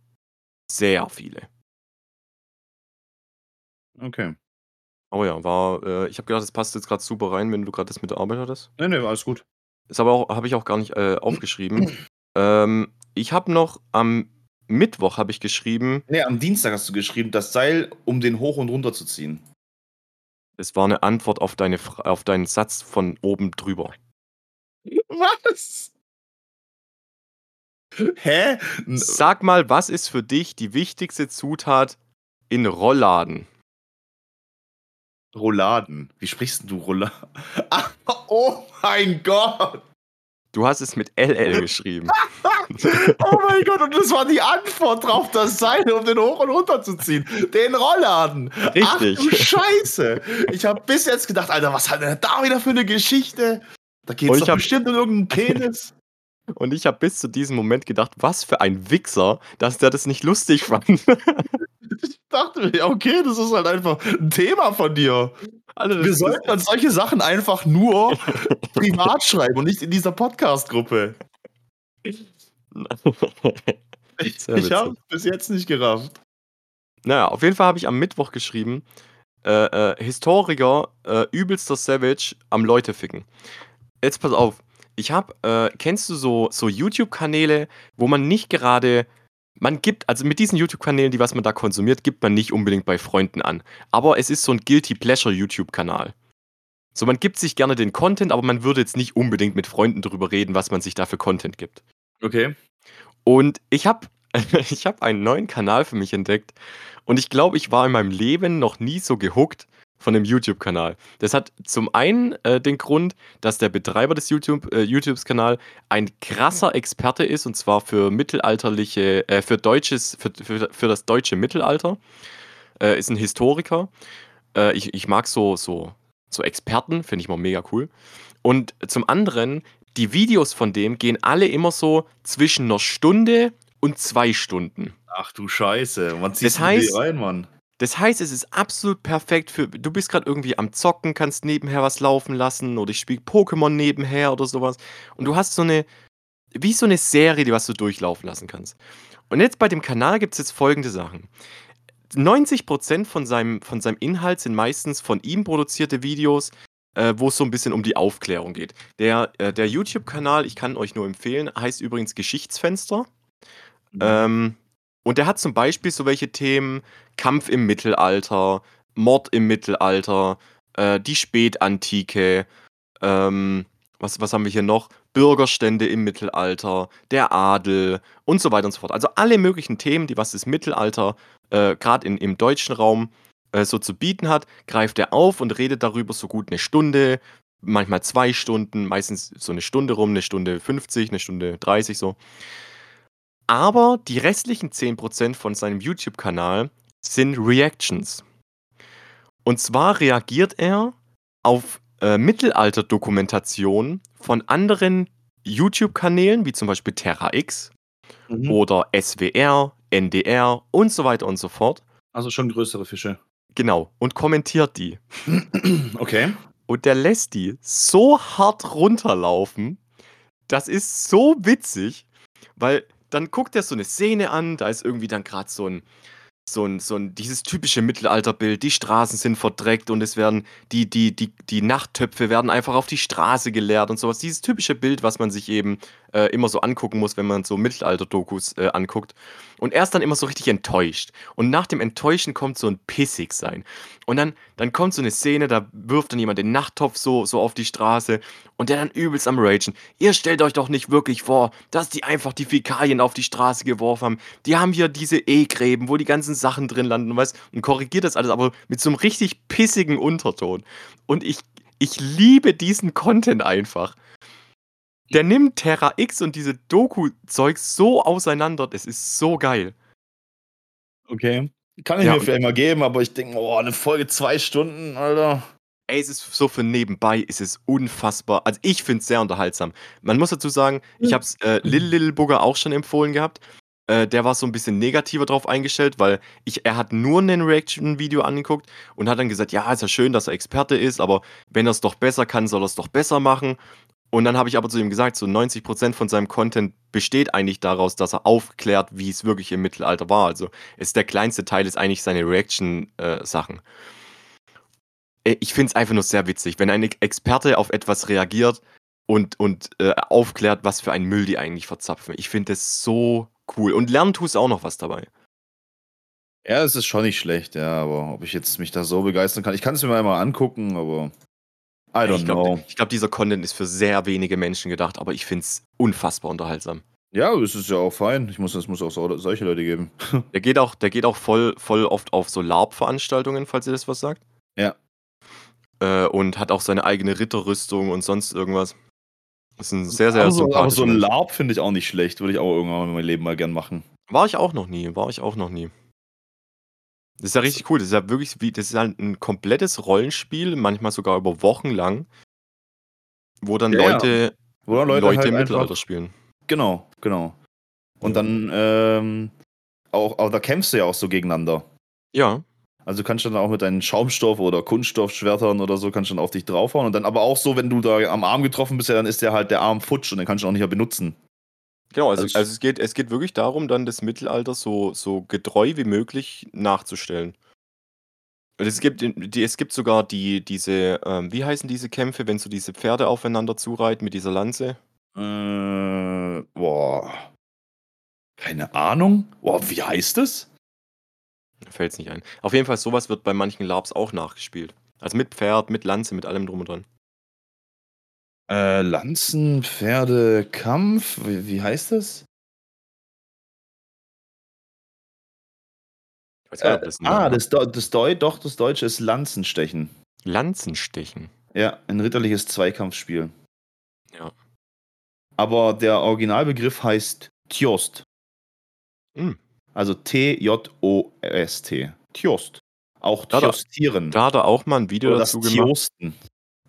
Sehr viele. Okay. Oh ja, war, äh, ich habe gedacht, das passt jetzt gerade super rein, wenn du gerade das mit der Arbeit hattest. Nee, nee, alles gut. Ist aber auch, habe ich auch gar nicht äh, aufgeschrieben. ähm, ich habe noch am Mittwoch habe ich geschrieben. Nee, am Dienstag hast du geschrieben, das Seil, um den hoch und runter zu ziehen. Es war eine Antwort auf, deine, auf deinen Satz von oben drüber. Was? Hä? Sag mal, was ist für dich die wichtigste Zutat in Rollladen? Rouladen. Wie sprichst du Rouladen? oh mein Gott! Du hast es mit LL geschrieben. oh mein Gott, und das war die Antwort drauf, das Seil, um den hoch und runter zu ziehen. Den Rollladen. Richtig. Ach du Scheiße. Ich habe bis jetzt gedacht, Alter, was hat er da wieder für eine Geschichte? Da geht es doch hab, bestimmt um irgendeinen Penis. Und ich habe bis zu diesem Moment gedacht, was für ein Wichser, dass der das nicht lustig fand. ich dachte mir, okay, das ist halt einfach ein Thema von dir. Also Wir sollten uns solche Sachen einfach nur privat schreiben und nicht in dieser Podcast-Gruppe. ich ich habe bis jetzt nicht gerafft. Naja, auf jeden Fall habe ich am Mittwoch geschrieben, äh, äh, Historiker, äh, übelster Savage am Leute ficken. Jetzt pass auf, ich habe, äh, kennst du so, so YouTube-Kanäle, wo man nicht gerade man gibt, also mit diesen YouTube-Kanälen, die was man da konsumiert, gibt man nicht unbedingt bei Freunden an. Aber es ist so ein Guilty Pleasure YouTube-Kanal. So, man gibt sich gerne den Content, aber man würde jetzt nicht unbedingt mit Freunden darüber reden, was man sich da für Content gibt. Okay. Und ich habe ich hab einen neuen Kanal für mich entdeckt. Und ich glaube, ich war in meinem Leben noch nie so gehuckt von dem YouTube-Kanal. Das hat zum einen äh, den Grund, dass der Betreiber des YouTube, äh, YouTubes-Kanal ein krasser Experte ist und zwar für mittelalterliche, äh, für deutsches, für, für, für, das deutsche Mittelalter. Äh, ist ein Historiker. Äh, ich, ich mag so, so, so Experten, finde ich mal mega cool. Und zum anderen, die Videos von dem gehen alle immer so zwischen einer Stunde und zwei Stunden. Ach du Scheiße. Wann ziehst Das heißt- rein, Mann? Das heißt, es ist absolut perfekt für. Du bist gerade irgendwie am Zocken, kannst nebenher was laufen lassen oder ich spiele Pokémon nebenher oder sowas. Und du hast so eine. Wie so eine Serie, die was du durchlaufen lassen kannst. Und jetzt bei dem Kanal gibt es jetzt folgende Sachen. 90% von seinem, von seinem Inhalt sind meistens von ihm produzierte Videos, äh, wo es so ein bisschen um die Aufklärung geht. Der, äh, der YouTube-Kanal, ich kann euch nur empfehlen, heißt übrigens Geschichtsfenster. Ähm, und der hat zum Beispiel so welche Themen: Kampf im Mittelalter, Mord im Mittelalter, äh, die Spätantike, ähm, was, was haben wir hier noch? Bürgerstände im Mittelalter, der Adel und so weiter und so fort. Also alle möglichen Themen, die was das Mittelalter äh, gerade im deutschen Raum äh, so zu bieten hat, greift er auf und redet darüber so gut eine Stunde, manchmal zwei Stunden, meistens so eine Stunde rum, eine Stunde 50, eine Stunde 30 so. Aber die restlichen 10% von seinem YouTube-Kanal sind Reactions. Und zwar reagiert er auf äh, Mittelalter-Dokumentationen von anderen YouTube-Kanälen, wie zum Beispiel Terra X Mhm. oder SWR, NDR und so weiter und so fort. Also schon größere Fische. Genau. Und kommentiert die. Okay. Und der lässt die so hart runterlaufen. Das ist so witzig, weil dann guckt er so eine Szene an, da ist irgendwie dann gerade so ein, so ein, so ein, dieses typische Mittelalterbild, die Straßen sind verdreckt und es werden, die, die, die, die Nachttöpfe werden einfach auf die Straße geleert und sowas. Dieses typische Bild, was man sich eben äh, immer so angucken muss, wenn man so Mittelalter-Dokus äh, anguckt. Und er ist dann immer so richtig enttäuscht. Und nach dem Enttäuschen kommt so ein Pissig-Sein. Und dann, dann kommt so eine Szene, da wirft dann jemand den Nachttopf so, so auf die Straße und der dann übelst am Ragen. Ihr stellt euch doch nicht wirklich vor, dass die einfach die Fäkalien auf die Straße geworfen haben. Die haben hier diese E-Gräben, wo die ganzen Sachen drin landen und was und korrigiert das alles, aber mit so einem richtig pissigen Unterton. Und ich, ich liebe diesen Content einfach. Der nimmt Terra X und diese Doku-Zeug so auseinander, das ist so geil. Okay. Kann ich Ja, mir vielleicht mal geben, aber ich denke, oh, eine Folge zwei Stunden, Alter. Ey, es ist so für nebenbei, es ist unfassbar. Also ich finde es sehr unterhaltsam. Man muss dazu sagen, ich habe es äh, Lil Little Bugger auch schon empfohlen gehabt. Äh, der war so ein bisschen negativer drauf eingestellt, weil ich, er hat nur ein Reaction-Video angeguckt und hat dann gesagt, ja, ist ja schön, dass er Experte ist, aber wenn er es doch besser kann, soll er es doch besser machen. Und dann habe ich aber zu ihm gesagt, so 90% von seinem Content besteht eigentlich daraus, dass er aufklärt, wie es wirklich im Mittelalter war. Also ist der kleinste Teil ist eigentlich seine Reaction-Sachen. Äh, ich finde es einfach nur sehr witzig, wenn ein Experte auf etwas reagiert und, und äh, aufklärt, was für ein Müll die eigentlich verzapfen. Ich finde das so cool. Und lernen tust auch noch was dabei. Ja, es ist schon nicht schlecht, ja, aber ob ich jetzt mich da so begeistern kann. Ich kann es mir mal angucken, aber I don't ich know. glaube, glaub, dieser Content ist für sehr wenige Menschen gedacht, aber ich finde es unfassbar unterhaltsam. Ja, es ist ja auch fein. Ich muss, es muss auch so, solche Leute geben. Der geht auch, der geht auch voll, voll oft auf so LARP-Veranstaltungen, falls ihr das was sagt. Ja. Äh, und hat auch seine eigene Ritterrüstung und sonst irgendwas. Das ist ein sehr, sehr aber, so, aber so ein. LARP finde ich auch nicht schlecht. Würde ich auch irgendwann in meinem Leben mal gern machen. War ich auch noch nie, war ich auch noch nie. Das ist ja richtig cool. Das ist ja wirklich wie, das ist halt ein komplettes Rollenspiel, manchmal sogar über Wochen lang, wo dann Ja, ja. Leute, Wo dann Leute, Leute, halt im Mittelalter spielen. Genau, genau. Und dann, ähm, auch, auch da kämpfst du ja auch so gegeneinander. Ja, Also du kannst dann auch mit deinen Schaumstoff- oder Kunststoffschwertern oder so, kannst du dann auf dich draufhauen. Und dann aber auch so, wenn du da am Arm getroffen bist, ja, dann ist der halt der Arm futsch und den kannst du auch nicht mehr benutzen. Genau. Also, Also- also es, geht, es geht wirklich darum, dann das Mittelalter so, so getreu wie möglich nachzustellen. Und es gibt, die, es gibt sogar die, diese, ähm, wie heißen diese Kämpfe, wenn so diese Pferde aufeinander zureiten mit dieser Lanze? Äh, boah. Keine Ahnung. Boah, wie heißt es? Fällt es nicht ein. Auf jeden Fall, sowas wird bei manchen LARPs auch nachgespielt. Also mit Pferd, mit Lanze, mit allem drum und dran. Äh, Lanzen, Pferde, Kampf. Wie, wie heißt Äh, das ein ah, das, das Deu doch, das Deutsche ist Lanzenstechen. Lanzenstechen. Ja, ein ritterliches Zweikampfspiel. Ja. Aber der Originalbegriff heißt Tjost. Hm. Also T-J-O-S-T. Tjost. Auch Da- Tjostieren. Da hat er auch mal ein Video Oder das dazu gemacht. Tjosten.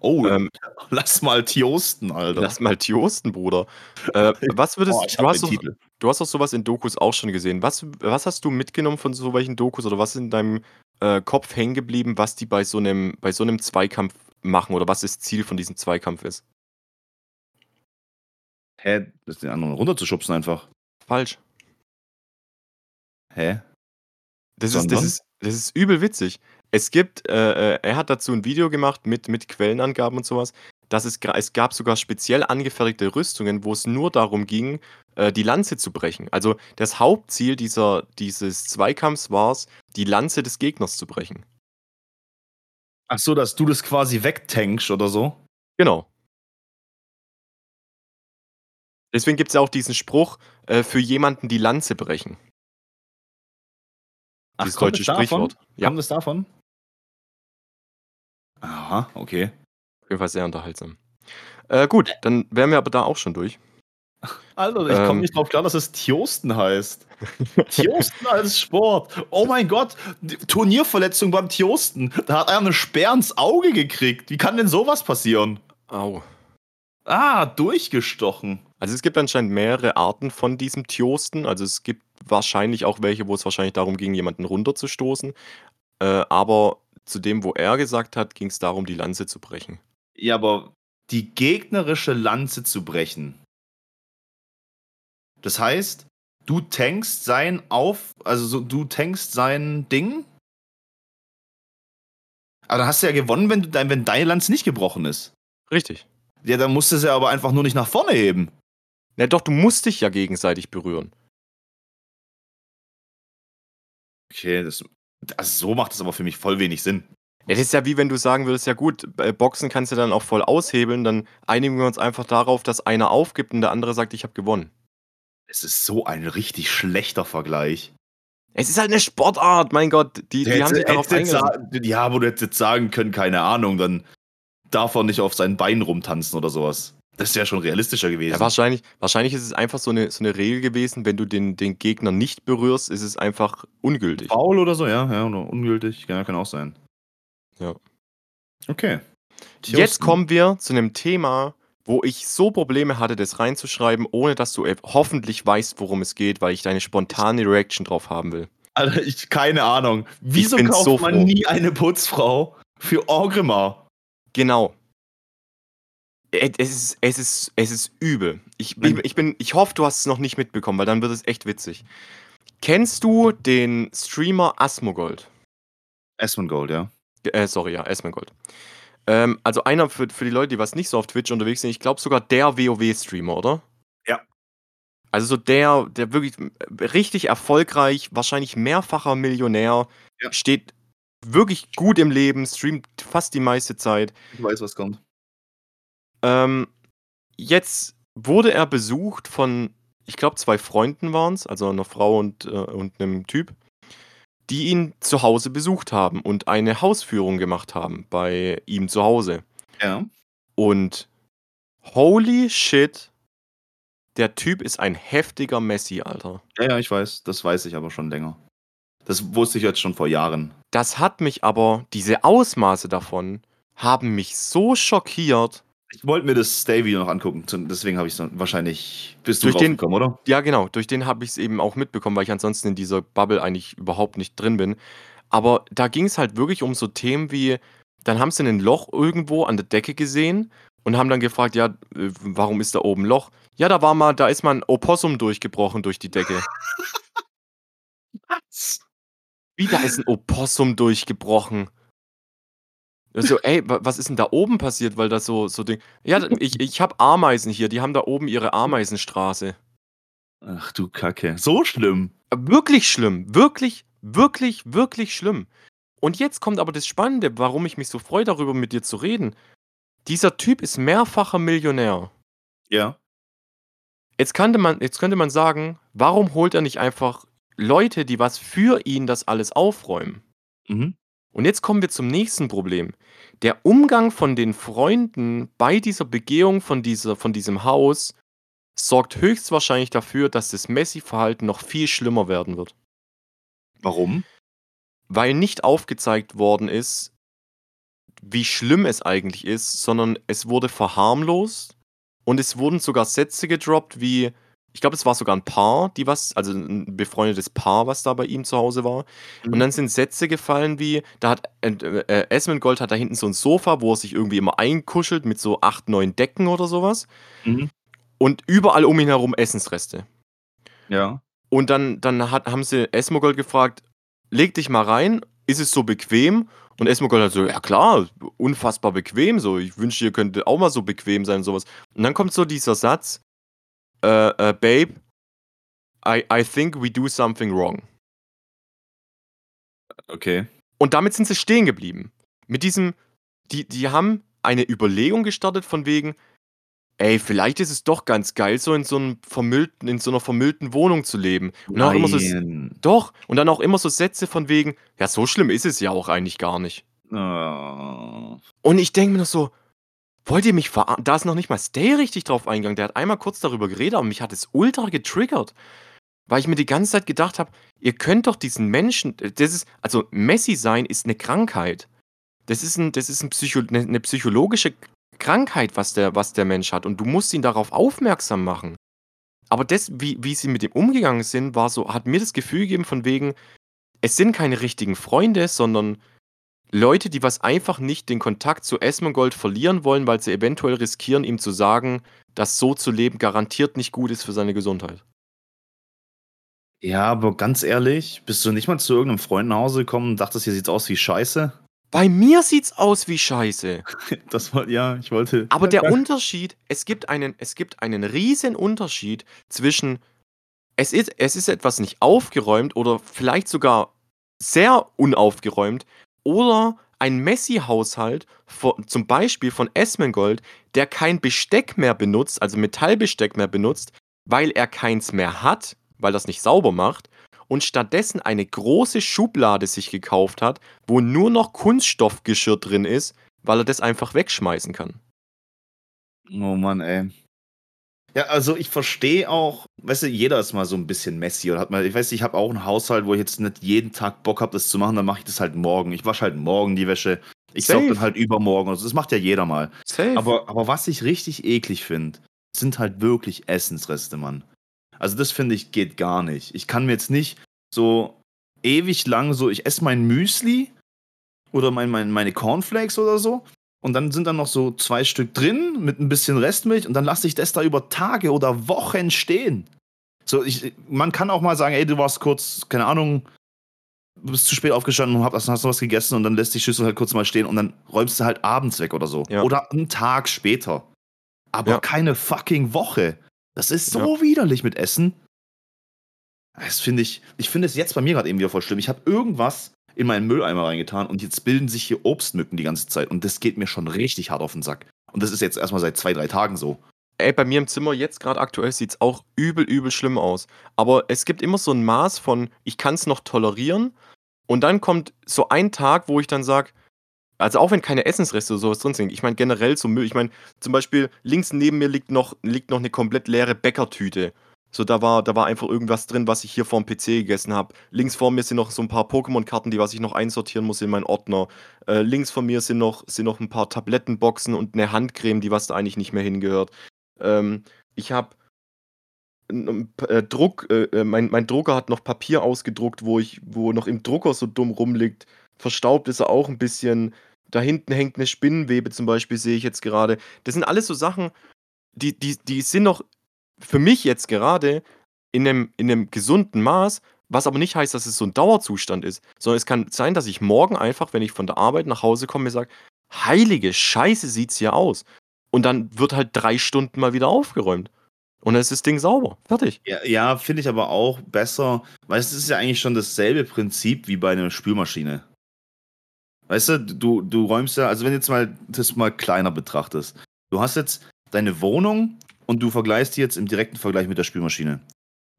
Oh, Ähm, lass mal Tiosten, Alter. lass mal Tiosten, Bruder. Äh, was würdest oh, du hast doch, du hast doch sowas in Dokus auch schon gesehen. Was, was hast du mitgenommen von so welchen Dokus oder was ist in deinem äh, Kopf hängen geblieben, was die bei so einem bei so einem Zweikampf machen oder was das Ziel von diesem Zweikampf ist? Hä? Das den anderen runterzuschubsen einfach. Falsch. Hä? Das ist, das, ist, das ist übel witzig. Es gibt, äh, äh, er hat dazu ein Video gemacht mit, mit Quellenangaben und sowas, dass es, es gab sogar speziell angefertigte Rüstungen, wo es nur darum ging, äh, die Lanze zu brechen. Also das Hauptziel dieser, dieses Zweikampfs war es, die Lanze des Gegners zu brechen. Ach so, dass du das quasi wegtankst oder so? Genau. Deswegen gibt es ja auch diesen Spruch, äh, für jemanden die Lanze brechen. Dieses kommt deutsche es davon? Sprichwort. Ja, Kommt es davon? Aha, okay. auf jeden Fall sehr unterhaltsam. Äh, gut, dann wären wir aber da auch schon durch. Alter, ich Ähm. komme nicht drauf klar, dass es Tiosten heißt. Tiosten als Sport. Oh mein Gott, die Turnierverletzung beim Tiosten. Da hat einer eine Sperr ins Auge gekriegt. Wie kann denn sowas passieren? Au. Ah, durchgestochen. Also es gibt anscheinend mehrere Arten von diesem Tiosten. Also es gibt wahrscheinlich auch welche, wo es wahrscheinlich darum ging, jemanden runterzustoßen. Äh, aber zu dem, wo er gesagt hat, ging es darum, die Lanze zu brechen. Ja, aber die gegnerische Lanze zu brechen. Das heißt, du tankst sein auf, also so, du tankst sein Ding. Aber dann hast du ja gewonnen, wenn, dein- wenn deine Lanze nicht gebrochen ist. Richtig. Ja, dann musst du sie aber einfach nur nicht nach vorne heben. Na doch, du musst dich ja gegenseitig berühren. Okay, das, also so macht das aber für mich voll wenig Sinn. Das ist ja wie wenn du sagen würdest, ja gut, bei Boxen kannst du dann auch voll aushebeln, dann einigen wir uns einfach darauf, dass einer aufgibt und der andere sagt, ich habe gewonnen. Es ist so ein richtig schlechter Vergleich. Es ist halt eine Sportart, mein Gott. Die, die haben sich darauf eingelassen. ja, aber du hättest jetzt sagen können, keine Ahnung, dann darf er nicht auf seinen Beinen rumtanzen oder sowas. Das wäre schon realistischer gewesen. Ja, wahrscheinlich, wahrscheinlich ist es einfach so eine, so eine Regel gewesen, wenn du den, den Gegner nicht berührst, ist es einfach ungültig. Faul oder so, ja, ja, oder ungültig, ja, kann auch sein. Ja. Okay. Jetzt Tiosten. kommen wir zu einem Thema, wo ich so Probleme hatte, das reinzuschreiben, ohne dass du hoffentlich weißt, worum es geht, weil ich deine spontane Reaction drauf haben will. Alter, ich keine Ahnung. Wieso kauft so man froh. nie eine Putzfrau für Orgrimmar? Genau. Es ist, es ist, es ist übel. Ich, ich, ich, bin, ich hoffe, du hast es noch nicht mitbekommen, weil dann wird es echt witzig. Kennst du den Streamer Asmogold? Asmongold, ja. Äh, sorry, ja, Esmengold. Ähm, also einer für, für die Leute, die was nicht so auf Twitch unterwegs sind, ich glaube sogar der WoW-Streamer, oder? Ja. Also so der, der wirklich richtig erfolgreich, wahrscheinlich mehrfacher Millionär, Ja. steht wirklich gut im Leben, streamt fast die meiste Zeit. Ich weiß, was kommt. Ähm, jetzt wurde er besucht von, ich glaube, zwei Freunden waren es, also einer Frau und, äh, und einem Typ, die ihn zu Hause besucht haben und eine Hausführung gemacht haben bei ihm zu Hause. Ja. Und holy shit, der Typ ist ein heftiger Messi, Alter. Ja, ja, ich weiß. Das weiß ich aber schon länger. Das wusste ich jetzt schon vor Jahren. Das hat mich aber, diese Ausmaße davon, haben mich so schockiert. Ich wollte mir das Stay-Video noch angucken, deswegen habe ich es wahrscheinlich. Bist du Durch den- draufgekommen, oder? Ja, genau, durch den habe ich es eben auch mitbekommen, weil ich ansonsten in dieser Bubble eigentlich überhaupt nicht drin bin. Aber da ging es halt wirklich um so Themen wie, dann haben sie ein Loch irgendwo an der Decke gesehen und haben dann gefragt, ja, äh, warum ist da oben ein Loch? Ja, da war mal, da ist mal ein Opossum durchgebrochen durch die Decke. Wie, da ist ein Opossum durchgebrochen? Also, ey, wa- was ist denn da oben passiert, weil das so, so Ding. Ja, ich, ich habe Ameisen hier, die haben da oben ihre Ameisenstraße. Ach du Kacke. So schlimm. Wirklich schlimm. Wirklich, wirklich, wirklich schlimm. Und jetzt kommt aber das Spannende, warum ich mich so freue, darüber mit dir zu reden. Dieser Typ ist mehrfacher Millionär. Ja. Jetzt könnte man, jetzt könnte man sagen, warum holt er nicht einfach Leute, die was für ihn das alles aufräumen? Mhm. Und jetzt kommen wir zum nächsten Problem. Der Umgang von den Freunden bei dieser Begehung von, dieser, von diesem Haus sorgt höchstwahrscheinlich dafür, dass das Messi-Verhalten noch viel schlimmer werden wird. Warum? weil nicht aufgezeigt worden ist, wie schlimm es eigentlich ist, sondern es wurde verharmlost und es wurden sogar Sätze gedroppt wie, ich glaube, es war sogar ein Paar, die was, also ein befreundetes Paar, was da bei ihm zu Hause war. Mhm. Und dann sind Sätze gefallen wie, da hat äh, äh, Esmengold hat da hinten so ein Sofa, wo er sich irgendwie immer einkuschelt mit so acht, neun Decken oder sowas. Mhm. Und überall um ihn herum Essensreste. Ja. Und dann, dann hat, haben sie Esmogold gefragt, leg dich mal rein, ist es so bequem? Und Esmogold hat so, ja klar, unfassbar bequem, so, ich wünschte, ihr könntet auch mal so bequem sein und sowas. Und dann kommt so dieser Satz, äh, äh, Babe, I, I think we do something wrong. Okay. Und damit sind sie stehen geblieben. Mit diesem, die, die haben eine Überlegung gestartet von wegen, ey, vielleicht ist es doch ganz geil, so in so einem vermüllten, in so einer vermüllten Wohnung zu leben. Und dann auch immer so, doch, und dann auch immer so Sätze von wegen, ja, so schlimm ist es ja auch eigentlich gar nicht. Oh. Und ich denke mir noch so, wollt ihr mich verarschen? Da ist noch nicht mal Stay richtig drauf eingegangen. Der hat einmal kurz darüber geredet, aber mich hat es ultra getriggert. Weil ich mir die ganze Zeit gedacht habe, ihr könnt doch diesen Menschen, das ist, also Messi sein ist eine Krankheit. Das ist, ein, das ist ein Psycho, eine, eine psychologische Krankheit, was der, was der Mensch hat. Und du musst ihn darauf aufmerksam machen. Aber das, wie, wie sie mit ihm umgegangen sind, war so, hat mir das Gefühl gegeben, von wegen, es sind keine richtigen Freunde, sondern Leute, die was einfach nicht den Kontakt zu Esmongold verlieren wollen, weil sie eventuell riskieren, ihm zu sagen, dass so zu leben garantiert nicht gut ist für seine Gesundheit. Ja, aber ganz ehrlich, bist du nicht mal zu irgendeinem Freund nach Hause gekommen und dachtest, hier sieht's aus wie Scheiße? Bei mir sieht's aus wie Scheiße. Das war, ja, ich wollte. Aber der Unterschied, es gibt einen, es gibt einen riesen Unterschied zwischen, es ist, es ist etwas nicht aufgeräumt oder vielleicht sogar sehr unaufgeräumt oder ein Messi-Haushalt, zum Beispiel von Esmengold, der kein Besteck mehr benutzt, also Metallbesteck mehr benutzt, weil er keins mehr hat, weil das nicht sauber macht, und stattdessen eine große Schublade sich gekauft hat, wo nur noch Kunststoffgeschirr drin ist, weil er das einfach wegschmeißen kann. Oh Mann, ey. Ja, also ich verstehe auch, weißt du, jeder ist mal so ein bisschen messy oder hat mal, ich weiß, ich habe auch einen Haushalt, wo ich jetzt nicht jeden Tag Bock habe, das zu machen, dann mache ich das halt morgen. Ich wasche halt morgen die Wäsche. Ich saug dann halt übermorgen. Also das macht ja jeder mal. Safe. Aber, aber was ich richtig eklig finde, sind halt wirklich Essensreste, Mann. Also das finde ich geht gar nicht. Ich kann mir jetzt nicht so ewig lang so, ich esse mein Müsli oder mein, mein, meine Cornflakes oder so und dann sind da noch so zwei Stück drin mit ein bisschen Restmilch und dann lasse ich das da über Tage oder Wochen stehen. So, ich, man kann auch mal sagen, ey, du warst kurz, keine Ahnung, du bist zu spät aufgestanden und hast, hast was gegessen und dann lässt die Schüssel halt kurz mal stehen und dann räumst du halt abends weg oder so. Ja. Oder einen Tag später. Aber ja. keine fucking Woche. Das ist so ja. widerlich mit Essen. Das finde ich, ich finde es jetzt bei mir gerade eben wieder voll schlimm. Ich habe irgendwas in meinen Mülleimer reingetan und jetzt bilden sich hier Obstmücken die ganze Zeit und das geht mir schon richtig hart auf den Sack. Und das ist jetzt erstmal seit zwei, drei Tagen so. Ey, bei mir im Zimmer jetzt gerade aktuell sieht es auch übel, übel schlimm aus. Aber es gibt immer so ein Maß von, ich kann es noch tolerieren. Und dann kommt so ein Tag, wo ich dann sage, also auch wenn keine Essensreste oder sowas drin sind, ich meine generell so Müll, ich meine zum Beispiel links neben mir liegt noch, liegt noch eine komplett leere Bäckertüte. So, da war, da war einfach irgendwas drin, was ich hier vorm PC gegessen habe. Links vor mir sind noch so ein paar Pokémon-Karten, die was ich noch einsortieren muss in meinen Ordner. Äh, links von mir sind noch, sind noch ein paar Tablettenboxen und eine Handcreme, die was da eigentlich nicht mehr hingehört. Ähm, ich habe äh, Druck, äh, äh, mein, mein Drucker hat noch Papier ausgedruckt, wo ich, wo noch im Drucker so dumm rumliegt. Verstaubt ist er auch ein bisschen. Da hinten hängt eine Spinnenwebe zum Beispiel, sehe ich jetzt gerade. Das sind alles so Sachen, die, die, die sind noch für mich jetzt gerade in einem, in einem gesunden Maß, was aber nicht heißt, dass es so ein Dauerzustand ist, sondern es kann sein, dass ich morgen einfach, wenn ich von der Arbeit nach Hause komme, mir sage, heilige Scheiße sieht's hier aus. Und dann wird halt drei Stunden mal wieder aufgeräumt. Und dann ist das Ding sauber. Fertig. Ja, ja finde ich aber auch besser, weil es ist ja eigentlich schon dasselbe Prinzip wie bei einer Spülmaschine. Weißt du, du, du räumst ja, also wenn du jetzt mal das mal kleiner betrachtest, du hast jetzt deine Wohnung und du vergleichst die jetzt im direkten Vergleich mit der Spülmaschine.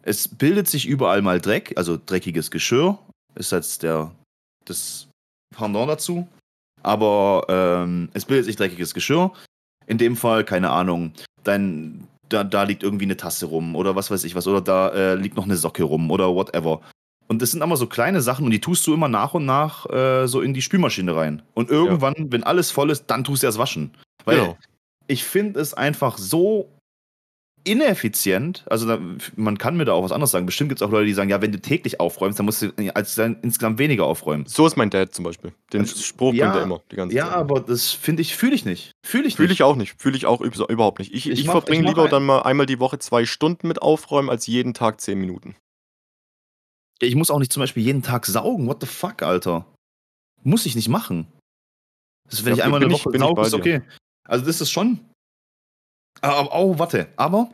Es bildet sich überall mal Dreck, also dreckiges Geschirr, ist jetzt der, das Pendant dazu. Aber ähm, es bildet sich dreckiges Geschirr. In dem Fall, keine Ahnung, dein, da, da liegt irgendwie eine Tasse rum oder was weiß ich was, oder da äh, liegt noch eine Socke rum oder whatever. Und das sind immer so kleine Sachen und die tust du immer nach und nach äh, so in die Spülmaschine rein. Und irgendwann, wenn alles voll ist, dann tust du erst waschen. Weil Genau. ich finde es einfach so ineffizient. Also da, man kann mir da auch was anderes sagen. Bestimmt gibt es auch Leute, die sagen, ja, wenn du täglich aufräumst, dann musst du als dann insgesamt weniger aufräumen. So ist mein Dad zum Beispiel. Den Also, Spruch ja, bringt er immer die ganze Ja, Zeit. aber das finde ich, fühle ich nicht. Fühle ich Fühle nicht. ich auch nicht. Fühle ich auch üb- überhaupt nicht. Ich, Ich ich, mach- verbringe ich lieber ein- dann mal einmal die Woche zwei Stunden mit Aufräumen als jeden Tag zehn Minuten. Ich muss auch nicht zum Beispiel jeden Tag saugen. What the fuck, Alter? Muss ich nicht machen. Das ist, wenn Ja, ich einmal eine Woche sauge, ist okay. Also das ist schon. Aber, oh, warte. Aber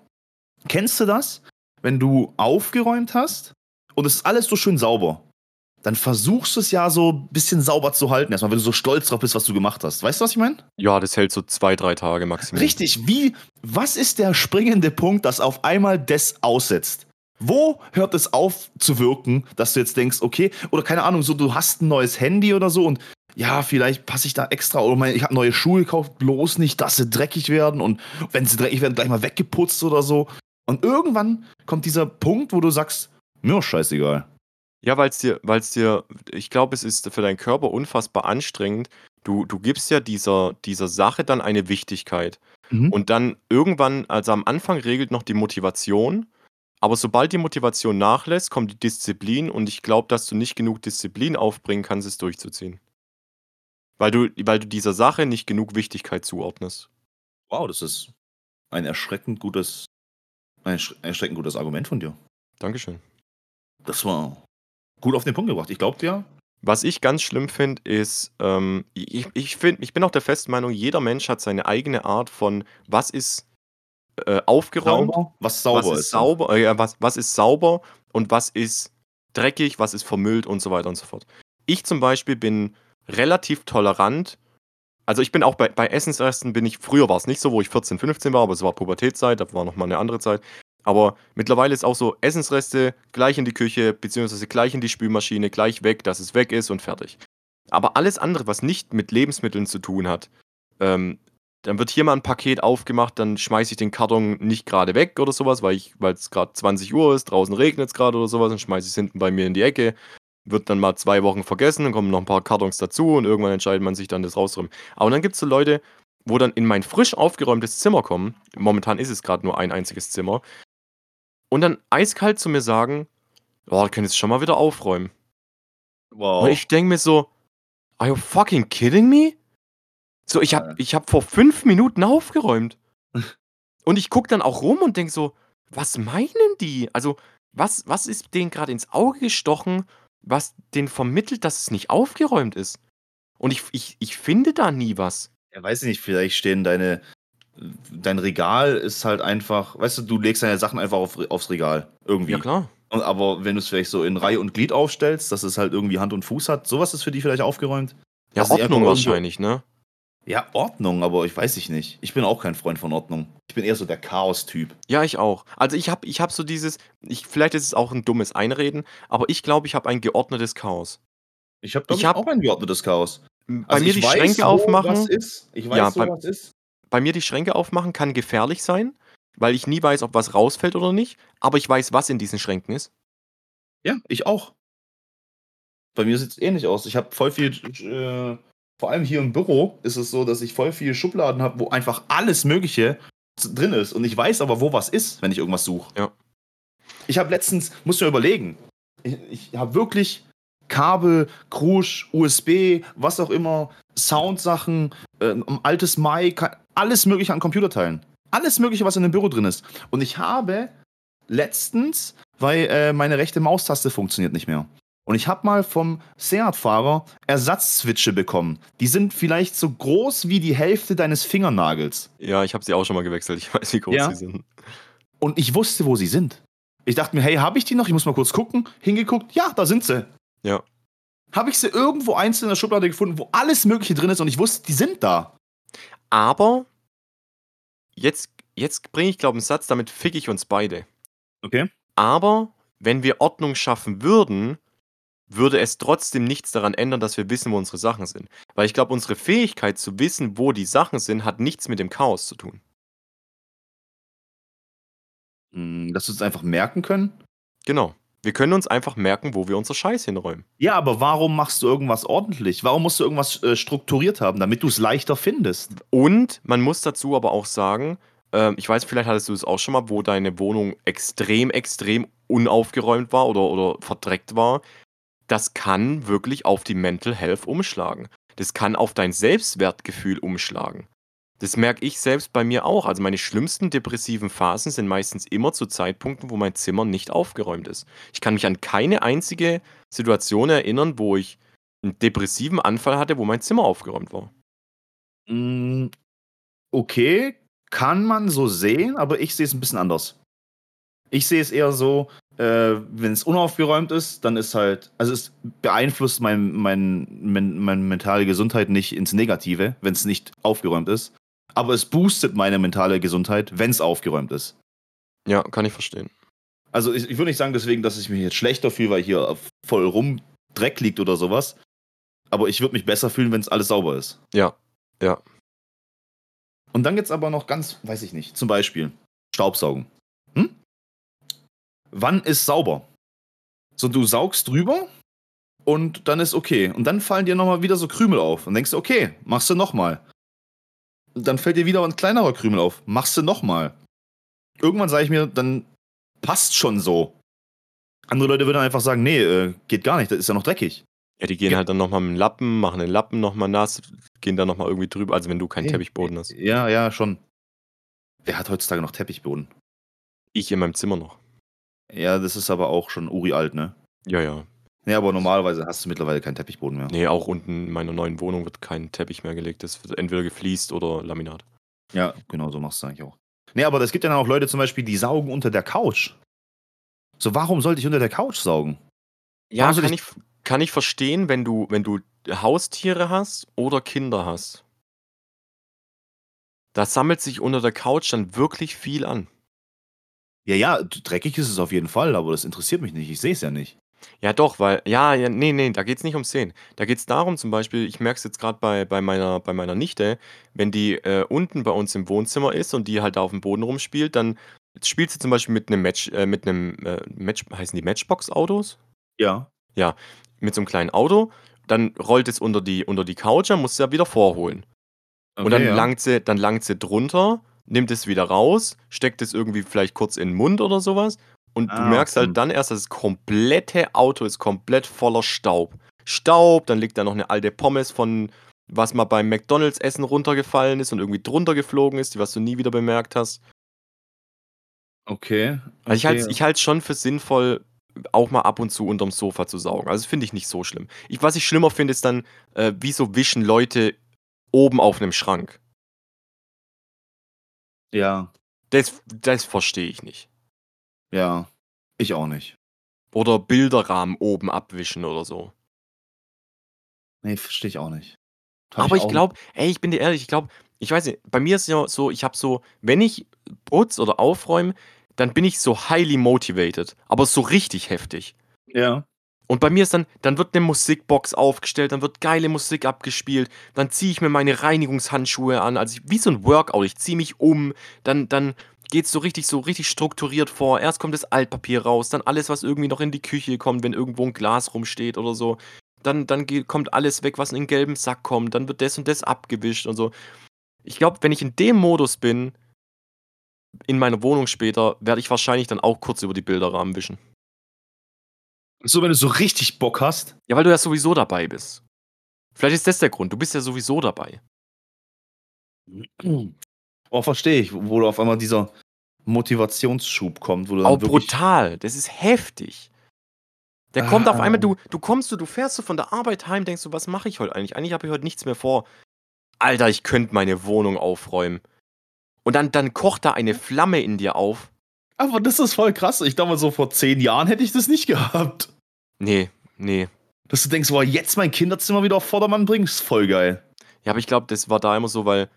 kennst du das? Wenn du aufgeräumt hast und es ist alles so schön sauber, dann versuchst du es ja so ein bisschen sauber zu halten, erstmal, wenn du so stolz drauf bist, was du gemacht hast. Weißt du, was ich meine? Ja, das hält so zwei, drei Tage maximal. Richtig, wie, was ist der springende Punkt, dass auf einmal das aussetzt? Wo hört es auf zu wirken, dass du jetzt denkst, okay, oder keine Ahnung, so du hast ein neues Handy oder so und ja, vielleicht passe ich da extra oder mein, ich habe neue Schuhe gekauft, bloß nicht, dass sie dreckig werden und wenn sie dreckig werden, gleich mal weggeputzt oder so. Und irgendwann kommt dieser Punkt, wo du sagst, mir scheißegal. Ja, weil es dir, weil es dir, ich glaube, es ist für deinen Körper unfassbar anstrengend. Du, du gibst ja dieser, dieser Sache dann eine Wichtigkeit. Mhm. Und dann irgendwann, also am Anfang regelt noch die Motivation, aber sobald die Motivation nachlässt, kommt die Disziplin und ich glaube, dass du nicht genug Disziplin aufbringen kannst, es durchzuziehen. Weil du, weil du dieser Sache nicht genug Wichtigkeit zuordnest. Wow, das ist ein erschreckend gutes, ein ersch- erschreckend gutes Argument von dir. Dankeschön. Das war gut auf den Punkt gebracht. Ich glaube dir, Was ich ganz schlimm finde, ist, ähm, ich, ich, find, ich bin auch der festen Meinung, jeder Mensch hat seine eigene Art von, was ist äh, aufgeräumt, sauber, was sauber was ist sauber, äh, was, was ist sauber und was ist dreckig, was ist vermüllt und so weiter und so fort. Ich zum Beispiel bin relativ tolerant. Also ich bin auch bei, bei Essensresten bin ich, früher war es nicht so, wo ich 14, 15 war, aber es war Pubertätszeit, da war nochmal eine andere Zeit. Aber mittlerweile ist auch so, Essensreste gleich in die Küche, beziehungsweise gleich in die Spülmaschine, gleich weg, dass es weg ist und fertig. Aber alles andere, was nicht mit Lebensmitteln zu tun hat, ähm, dann wird hier mal ein Paket aufgemacht, dann schmeiße ich den Karton nicht gerade weg oder sowas, weil es gerade 20 Uhr ist, draußen regnet es gerade oder sowas, dann schmeiße ich es hinten bei mir in die Ecke, wird dann mal zwei Wochen vergessen, dann kommen noch ein paar Kartons dazu und irgendwann entscheidet man sich dann, das rauszuräumen. Aber dann gibt es so Leute, wo dann in mein frisch aufgeräumtes Zimmer kommen, momentan ist es gerade nur ein einziges Zimmer, und dann eiskalt zu mir sagen, oh, können jetzt schon mal wieder aufräumen. Wow. Und ich denke mir so, are you fucking kidding me? So, ich habe ich hab vor fünf Minuten aufgeräumt. und ich gucke dann auch rum und denke so, was meinen die? Also, was, was ist denen gerade ins Auge gestochen, was denen vermittelt, dass es nicht aufgeräumt ist? Und ich, ich, ich finde da nie was. ja, weiß ich nicht, vielleicht stehen deine. Dein Regal ist halt einfach, weißt du, du legst deine Sachen einfach auf, aufs Regal. Irgendwie. Ja, klar. Und, aber wenn du es vielleicht so in Reihe und Glied aufstellst, dass es halt irgendwie Hand und Fuß hat, sowas ist für dich vielleicht aufgeräumt. Ja, Ordnung wahrscheinlich, ne? Ja, Ordnung, aber ich weiß ich nicht. Ich bin auch kein Freund von Ordnung. Ich bin eher so der Chaos-Typ. Ja, ich auch. Also ich habe ich hab so dieses, ich, vielleicht ist es auch ein dummes Einreden, aber ich glaube, ich habe ein geordnetes Chaos. Ich habe hab- auch ein geordnetes Chaos. Bei Also mir die weiß, Schränke aufmachen. Was ist. Ich weiß, Ja, wo bei- was ist. bei mir die Schränke aufmachen kann gefährlich sein, weil ich nie weiß, ob was rausfällt oder nicht, aber ich weiß, was in diesen Schränken ist. Ja, ich auch. Bei mir sieht es ähnlich aus. Ich habe voll viel, äh, vor allem hier im Büro ist es so, dass ich voll viele Schubladen habe, wo einfach alles Mögliche drin ist. Und ich weiß aber, wo was ist, wenn ich irgendwas suche. Ja. Ich habe letztens, muss mir überlegen, ich, ich habe wirklich Kabel, Krusch, USB, was auch immer, Soundsachen, ein altes Mic, alles Mögliche an Computerteilen. Alles Mögliche, was in dem Büro drin ist. Und ich habe letztens, weil äh, meine rechte Maustaste funktioniert nicht mehr. Und ich habe mal vom Seat-Fahrer Ersatzswitche bekommen. Die sind vielleicht so groß wie die Hälfte deines Fingernagels. Ja, ich habe sie auch schon mal gewechselt. Ich weiß, wie groß Ja. sie sind. Und ich wusste, wo sie sind. Ich dachte mir, hey, habe ich die noch? Ich muss mal kurz gucken. Hingeguckt, ja, da sind sie. Ja. Habe ich sie irgendwo einzeln in der Schublade gefunden, wo alles Mögliche drin ist und ich wusste, die sind da. Aber jetzt, jetzt bringe ich, glaube ich, einen Satz, damit fick ich uns beide. Okay. Aber wenn wir Ordnung schaffen würden, würde es trotzdem nichts daran ändern, dass wir wissen, wo unsere Sachen sind. Weil ich glaube, unsere Fähigkeit zu wissen, wo die Sachen sind, hat nichts mit dem Chaos zu tun. Hm, Dass wir es einfach merken können. Genau. Wir können uns einfach merken, wo wir unser Scheiß hinräumen. Ja, aber warum machst du irgendwas ordentlich? Warum musst du irgendwas äh, strukturiert haben, damit du es leichter findest? Und man muss dazu aber auch sagen, ähm, ich weiß, vielleicht hattest du es auch schon mal, wo deine Wohnung extrem, extrem unaufgeräumt war oder, oder verdreckt war. Das kann wirklich auf die Mental Health umschlagen. Das kann auf dein Selbstwertgefühl umschlagen. Das merke ich selbst bei mir auch. Also meine schlimmsten depressiven Phasen sind meistens immer zu Zeitpunkten, wo mein Zimmer nicht aufgeräumt ist. Ich kann mich an keine einzige Situation erinnern, wo ich einen depressiven Anfall hatte, wo mein Zimmer aufgeräumt war. Mm, okay, kann man so sehen, aber ich sehe es ein bisschen anders. Ich sehe es eher so, äh, wenn es unaufgeräumt ist, dann ist halt, also es beeinflusst mein, mein, mein, meine mentale Gesundheit nicht ins Negative, wenn es nicht aufgeräumt ist. Aber es boostet meine mentale Gesundheit, wenn es aufgeräumt ist. Ja, kann ich verstehen. Also ich, ich würde nicht sagen deswegen, dass ich mich jetzt schlechter fühle, weil hier voll rum Dreck liegt oder sowas. Aber ich würde mich besser fühlen, wenn es alles sauber ist. Ja, ja. Und dann gibt es aber noch ganz, weiß ich nicht, zum Beispiel Staubsaugen. Wann ist sauber? So, du saugst drüber und dann ist okay. Und dann fallen dir nochmal wieder so Krümel auf. Und denkst du, okay, machst du nochmal. Dann fällt dir wieder ein kleinerer Krümel auf. Machst du nochmal. Irgendwann sage ich mir, dann passt schon so. Andere Leute würden einfach sagen, nee, äh, geht gar nicht, das ist ja noch dreckig. Ja, die gehen ja. halt dann nochmal mit dem Lappen, machen den Lappen nochmal nass, gehen dann nochmal irgendwie drüber, also wenn du keinen Teppichboden hast. Ja, ja, schon. Wer hat heutzutage noch Teppichboden? Ich in meinem Zimmer noch. Ja, das ist aber auch schon uri alt, ne? Ja, ja. Ja, aber normalerweise hast du mittlerweile keinen Teppichboden mehr. Nee, auch unten in meiner neuen Wohnung wird kein Teppich mehr gelegt. Das wird entweder gefliest oder Laminat. Ja, genau so machst du eigentlich auch. Nee, aber es gibt ja dann auch Leute zum Beispiel, die saugen unter der Couch. So, warum sollte ich unter der Couch saugen? Ja, kann ich, kann ich verstehen, wenn du, wenn du Haustiere hast oder Kinder hast. Da sammelt sich unter der Couch dann wirklich viel an. Ja, ja, dreckig ist es auf jeden Fall, aber das interessiert mich nicht. Ich sehe es ja nicht. Ja, doch, weil, ja, ja, nee, nee, da geht es nicht ums Sehen. Da geht es darum, zum Beispiel, ich merke es jetzt gerade bei, bei, meiner, bei meiner Nichte, wenn die äh, unten bei uns im Wohnzimmer ist und die halt da auf dem Boden rumspielt, dann spielt sie zum Beispiel mit einem Match, äh, mit einem äh, Match, heißen die Matchbox-Autos? Ja. Ja, mit so einem kleinen Auto. Dann rollt es unter die, unter die Couch, dann muss sie ja wieder vorholen. Okay, und dann ja. langt sie, dann langt sie drunter, nimmt es wieder raus, steckt es irgendwie vielleicht kurz in den Mund oder sowas. Und ah, du merkst halt dann erst, dass das komplette Auto ist komplett voller Staub. Staub, dann liegt da noch eine alte Pommes von, was mal beim McDonalds Essen runtergefallen ist und irgendwie drunter geflogen ist, die was du nie wieder bemerkt hast. Okay. okay. Also ich halte ich halt schon für sinnvoll, auch mal ab und zu unterm Sofa zu saugen. Also finde ich nicht so schlimm. Ich, was ich schlimmer finde, ist dann, äh, wieso wischen Leute oben auf einem Schrank? Ja. Das, das verstehe ich nicht. Ja, ich auch nicht. Oder Bilderrahmen oben abwischen oder so. Nee, verstehe ich auch nicht. Hab Aber ich, ich glaube, ey, ich bin dir ehrlich, ich glaube, ich weiß nicht, bei mir ist es ja so, ich habe so, wenn ich putz oder aufräume, dann bin ich so highly motivated, aber so richtig heftig. Ja. Und bei mir ist dann, dann wird eine Musikbox aufgestellt, dann wird geile Musik abgespielt, dann ziehe ich mir meine Reinigungshandschuhe an, also ich, wie so ein Workout, ich ziehe mich um, dann, dann geht es so richtig, so richtig strukturiert vor. Erst kommt das Altpapier raus, dann alles, was irgendwie noch in die Küche kommt, wenn irgendwo ein Glas rumsteht oder so. Dann, dann geht, kommt alles weg, was in den gelben Sack kommt, dann wird das und das abgewischt und so. Ich glaube, wenn ich in dem Modus bin, in meiner Wohnung später, werde ich wahrscheinlich dann auch kurz über die Bilderrahmen wischen. So, wenn du so richtig Bock hast? Ja, weil du ja sowieso dabei bist. Vielleicht ist das der Grund. Du bist ja sowieso dabei. Oh, verstehe ich, wo du auf einmal dieser Motivationsschub kommt. Wo du dann oh, brutal. Das ist heftig. Der ah. kommt auf einmal, du, du kommst du, du fährst so von der Arbeit heim, denkst du, was mache ich heute eigentlich? Eigentlich habe ich heute nichts mehr vor. Alter, ich könnte meine Wohnung aufräumen. Und dann, dann kocht da eine Flamme in dir auf. Aber das ist voll krass. Ich glaube, so vor zehn Jahren hätte ich das nicht gehabt. Nee, nee. Dass du denkst, boah, jetzt mein Kinderzimmer wieder auf Vordermann bringen, ist voll geil. Ja, aber ich glaube, das war da immer so, weil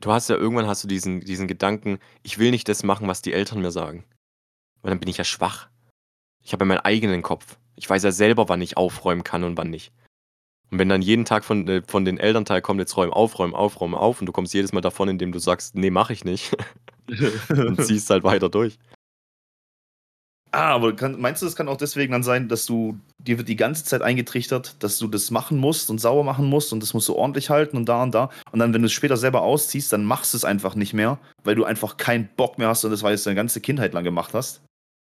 du hast ja irgendwann hast du diesen, diesen Gedanken, ich will nicht das machen, was die Eltern mir sagen. Weil dann bin ich ja schwach. Ich habe ja meinen eigenen Kopf. Ich weiß ja selber, wann ich aufräumen kann und wann nicht. Und wenn dann jeden Tag von, äh, von den Elternteil kommt, jetzt räumen, aufräumen, aufräumen, auf und du kommst jedes Mal davon, indem du sagst, nee, mach ich nicht. und ziehst halt weiter durch. Ah, aber kann, meinst du, das kann auch deswegen dann sein, dass du dir wird die ganze Zeit eingetrichtert, dass du das machen musst und sauber machen musst und das musst du ordentlich halten und da und da. Und dann, wenn du es später selber ausziehst, dann machst du es einfach nicht mehr, weil du einfach keinen Bock mehr hast und das, weil du es deine ganze Kindheit lang gemacht hast.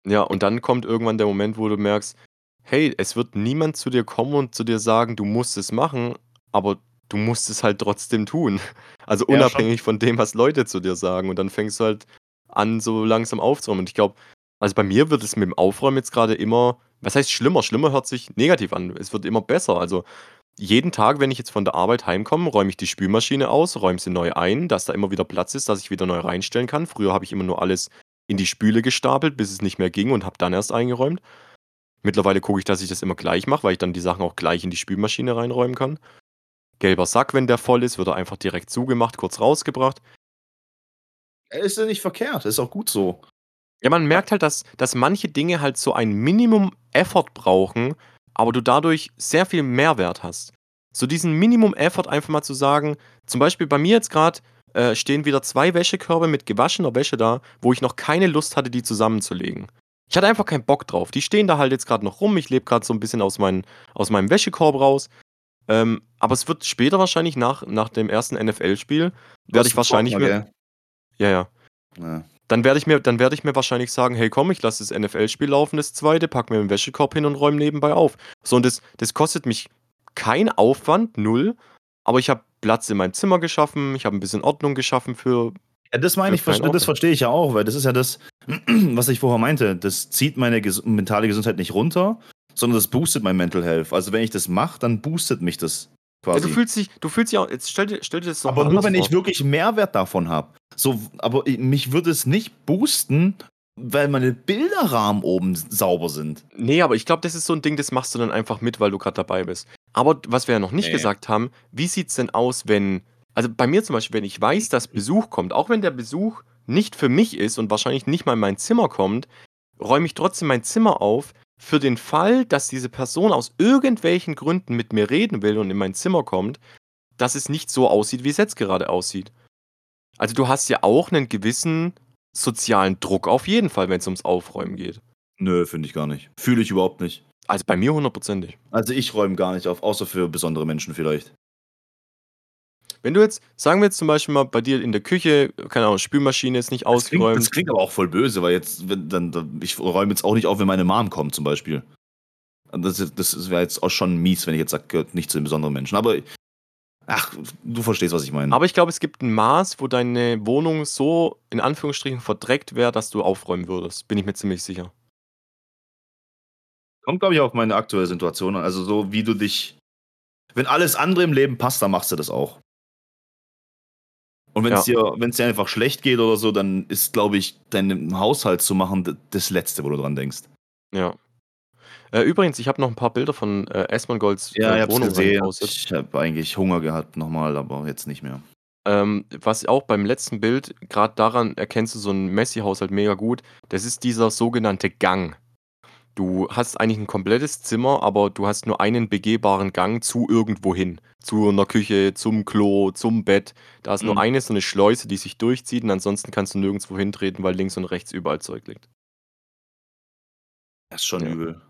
Ja, und dann kommt irgendwann der Moment, wo du merkst, hey, es wird niemand zu dir kommen und zu dir sagen, du musst es machen, aber du musst es halt trotzdem tun. Also Ja, unabhängig von dem, was Leute zu dir sagen. Und dann fängst du halt an, so langsam aufzuräumen. Und ich glaube, also bei mir wird es mit dem Aufräumen jetzt gerade immer, was heißt schlimmer? Schlimmer hört sich negativ an. Es wird immer besser. Also jeden Tag, wenn ich jetzt von der Arbeit heimkomme, räume ich die Spülmaschine aus, räume sie neu ein, dass da immer wieder Platz ist, dass ich wieder neu reinstellen kann. Früher habe ich immer nur alles in die Spüle gestapelt, bis es nicht mehr ging und habe dann erst eingeräumt. Mittlerweile gucke ich, dass ich das immer gleich mache, weil ich dann die Sachen auch gleich in die Spülmaschine reinräumen kann. Gelber Sack, wenn der voll ist, wird er einfach direkt zugemacht, kurz rausgebracht. Ist ja nicht verkehrt, ist auch gut so. Ja, man merkt halt, dass, dass manche Dinge halt so ein Minimum Effort brauchen, aber du dadurch sehr viel Mehrwert hast. So diesen Minimum Effort einfach mal zu sagen, zum Beispiel bei mir jetzt gerade äh, stehen wieder zwei Wäschekörbe mit gewaschener Wäsche da, wo ich noch keine Lust hatte, die zusammenzulegen. Ich hatte einfach keinen Bock drauf. Die stehen da halt jetzt gerade noch rum. Ich lebe gerade so ein bisschen aus, mein, aus meinem Wäschekorb raus. Ähm, aber es wird später wahrscheinlich nach, nach dem ersten NFL-Spiel, werde ich wahrscheinlich Bock, gell? Ja, ja. Ja. Dann werde ich, mir, dann werd ich mir wahrscheinlich sagen, hey komm, ich lasse das NFL-Spiel laufen, das zweite, pack mir den Wäschekorb hin und räume nebenbei auf. So, und das, das kostet mich kein Aufwand, null, aber ich habe Platz in meinem Zimmer geschaffen, ich habe ein bisschen Ordnung geschaffen für. Ja, das meine ich, das verstehe ich ja auch, weil das ist ja das, was ich vorher meinte. Das zieht meine ges mentale Gesundheit nicht runter, sondern das boostet mein Mental Health. Also wenn ich das mache, dann boostet mich das Ja, quasi. du fühlst dich, du fühlst dich auch, jetzt stell dir, stell dir das doch aber nur wenn ich vor. wirklich Mehrwert davon habe. So, aber mich würde es nicht boosten, weil meine Bilderrahmen oben sauber sind. Nee, aber ich glaube, das ist so ein Ding, das machst du dann einfach mit, weil du gerade dabei bist. Aber was wir ja noch nicht Nee. gesagt haben, wie sieht's denn aus, wenn, also bei mir zum Beispiel, wenn ich weiß, dass Besuch kommt, auch wenn der Besuch nicht für mich ist und wahrscheinlich nicht mal in mein Zimmer kommt, räume ich trotzdem mein Zimmer auf, für den Fall, dass diese Person aus irgendwelchen Gründen mit mir reden will und in mein Zimmer kommt, dass es nicht so aussieht, wie es jetzt gerade aussieht. Also du hast ja auch einen gewissen sozialen Druck auf jeden Fall, wenn es ums Aufräumen geht. Nö, finde ich gar nicht. Fühle ich überhaupt nicht. Also bei mir hundertprozentig. Also ich räume gar nicht auf, außer für besondere Menschen vielleicht. Wenn du jetzt, sagen wir jetzt zum Beispiel mal bei dir in der Küche, keine Ahnung, Spülmaschine ist nicht Das klingt, ausgeräumt. das klingt aber auch voll böse, weil jetzt, wenn, dann, ich räume jetzt auch nicht auf, wenn meine Mom kommt, zum Beispiel. Das, das wäre jetzt auch schon mies, wenn ich jetzt sage, gehört nicht zu den besonderen Menschen. Aber, ach, du verstehst, was ich meine. Aber ich glaube, es gibt ein Maß, wo deine Wohnung so in Anführungsstrichen verdreckt wäre, dass du aufräumen würdest. Bin ich mir ziemlich sicher. Kommt, glaube ich, auf meine aktuelle Situation an. Also so, wie du dich. Wenn alles andere im Leben passt, dann machst du das auch. Und wenn es dir, wenn's dir einfach schlecht geht oder so, dann ist, glaube ich, deinen Haushalt zu machen das Letzte, wo du dran denkst. Ja. Äh, übrigens, ich habe noch ein paar Bilder von äh, Esmongolds Ja, ich äh, Wohnung gesehen. Ich habe eigentlich Hunger gehabt nochmal, aber jetzt nicht mehr. Ähm, was auch beim letzten Bild, gerade daran erkennst du so einen Messi-Haushalt mega gut, das ist dieser sogenannte Gang. Du hast eigentlich ein komplettes Zimmer, aber du hast nur einen begehbaren Gang zu irgendwo hin. Zu einer Küche, zum Klo, zum Bett. Da ist nur Mhm. eine so eine Schleuse, die sich durchzieht und ansonsten kannst du nirgendwo hintreten, weil links und rechts überall Zeug liegt. Das ist schon Ja. übel.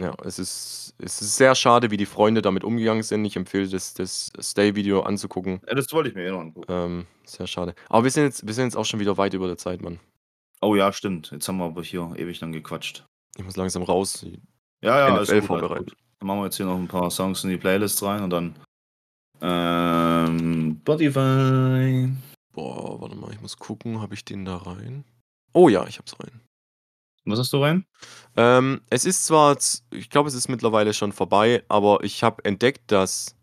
Ja, es ist, es ist sehr schade, wie die Freunde damit umgegangen sind. Ich empfehle das, das Stay-Video anzugucken. Ja, das wollte ich mir eh noch angucken. Ähm, sehr schade. Aber wir sind, jetzt, wir sind jetzt auch schon wieder weit über der Zeit, Mann. Oh ja, stimmt. Jetzt haben wir aber hier ewig lang gequatscht. Ich muss langsam raus. Ja, ja, NFL gut, alles vorbereitet. gut. Dann machen wir jetzt hier noch ein paar Songs in die Playlist rein und dann ähm, Spotify. Boah, warte mal, ich muss gucken, habe ich den da rein? Oh ja, ich hab's rein. Was hast du rein? Ähm, es ist zwar, ich glaube, es ist mittlerweile schon vorbei, aber ich habe entdeckt, dass,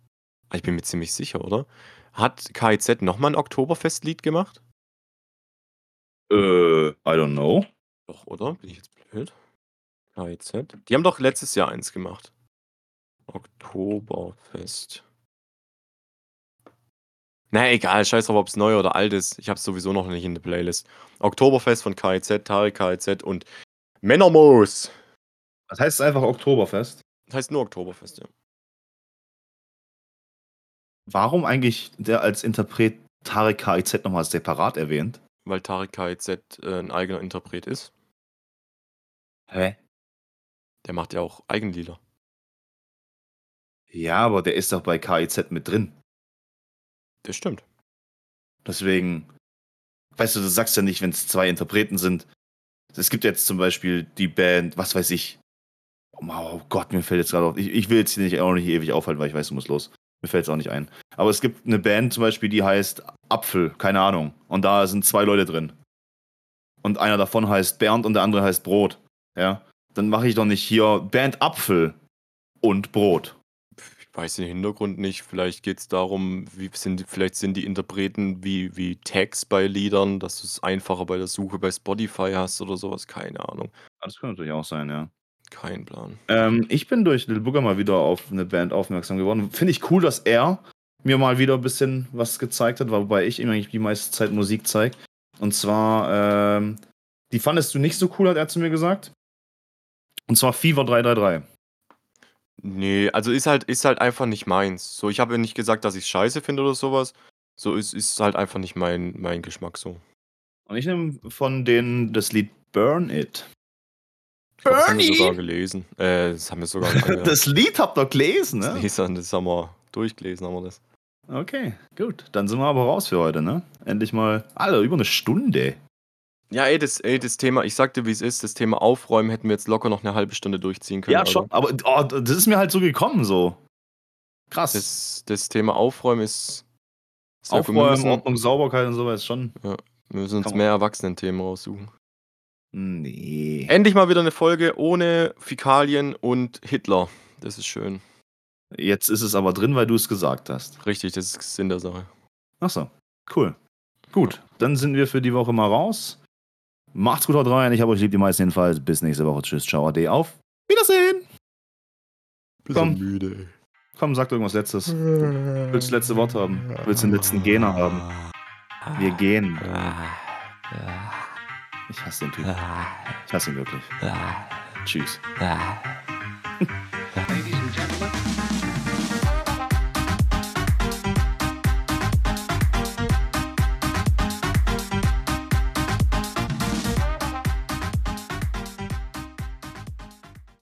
ah, ich bin mir ziemlich sicher, oder? Hat KIZ nochmal ein Oktoberfestlied gemacht? Äh, I don't know. Doch, oder? Bin ich jetzt blöd? KIZ? Die haben doch letztes Jahr eins gemacht. Oktoberfest. Na egal, scheiß drauf, ob es neu oder alt ist. Ich habe es sowieso noch nicht in der Playlist. Oktoberfest von KIZ, Tarek KIZ und Männermoos. Das heißt einfach Oktoberfest. Das heißt nur Oktoberfest, ja. Warum eigentlich der als Interpret Tarek KIZ nochmal separat erwähnt? Weil Tarek KIZ äh, ein eigener Interpret ist. Hä? Der macht ja auch Eigenlieder. Ja, aber der ist doch bei KIZ mit drin. Das stimmt. Deswegen, weißt du, du sagst ja nicht, wenn es zwei Interpreten sind. Es gibt jetzt zum Beispiel die Band, was weiß ich. Oh Gott, mir fällt jetzt gerade auf. Ich, ich will jetzt hier nicht auch nicht ewig aufhalten, weil ich weiß, du musst los. Mir fällt es auch nicht ein. Aber es gibt eine Band zum Beispiel, die heißt Apfel, keine Ahnung. Und da sind zwei Leute drin. Und einer davon heißt Bernd und der andere heißt Brot. Ja. Dann mache ich doch nicht hier Band Apfel und Brot. Ich weiß den Hintergrund nicht. Vielleicht geht es darum, wie sind, vielleicht sind die Interpreten wie, wie Tags bei Liedern, dass du es einfacher bei der Suche bei Spotify hast oder sowas. Keine Ahnung. Das könnte natürlich auch sein, ja. Kein Plan. Ähm, ich bin durch Lil Booger mal wieder auf eine Band aufmerksam geworden. Finde ich cool, dass er mir mal wieder ein bisschen was gezeigt hat, wobei ich ihm eigentlich die meiste Zeit Musik zeige. Und zwar, ähm, die fandest du nicht so cool, hat er zu mir gesagt. Und zwar Fever 333. Nee, also ist halt, ist halt einfach nicht meins. So, ich habe ja nicht gesagt, dass ich scheiße finde oder sowas. So ist, ist halt einfach nicht mein, mein Geschmack so. Und ich nehme von denen das Lied Burn It. Ich glaub, das haben wir sogar gelesen. Äh, das haben wir sogar angehört. das Lied habt ihr gelesen, Das ne? Lesen, das haben wir durchgelesen, haben wir das. Okay, gut. Dann sind wir aber raus für heute, ne? Endlich mal, Alter, über eine Stunde. Ja, ey, das, ey, das Thema, ich sagte, wie es ist, das Thema Aufräumen hätten wir jetzt locker noch eine halbe Stunde durchziehen können. Ja, schon. Aber oh, das ist mir halt so gekommen, so. Krass. Das, das Thema Aufräumen ist. ist ja, Aufräumen, müssen, Ordnung, Sauberkeit und sowas schon. wir müssen uns man- mehr Erwachsenen-Themen raussuchen. Nee. Endlich mal wieder eine Folge ohne Fäkalien und Hitler. Das ist schön. Jetzt ist es aber drin, weil du es gesagt hast. Richtig, das ist Sinn der Sache. Achso, cool. Gut, dann sind wir für die Woche mal raus. Macht's gut, haut rein. Ich habe euch lieb, die meisten jedenfalls. Bis nächste Woche. Tschüss, ciao, ade, auf. Wiedersehen. Komm. müde. Komm, sag irgendwas Letztes. Willst du das letzte Wort haben? Willst du den letzten Gena haben? Wir gehen. Ich hasse den Typ. Ich hasse ihn wirklich. Tschüss. Ladies and gentlemen,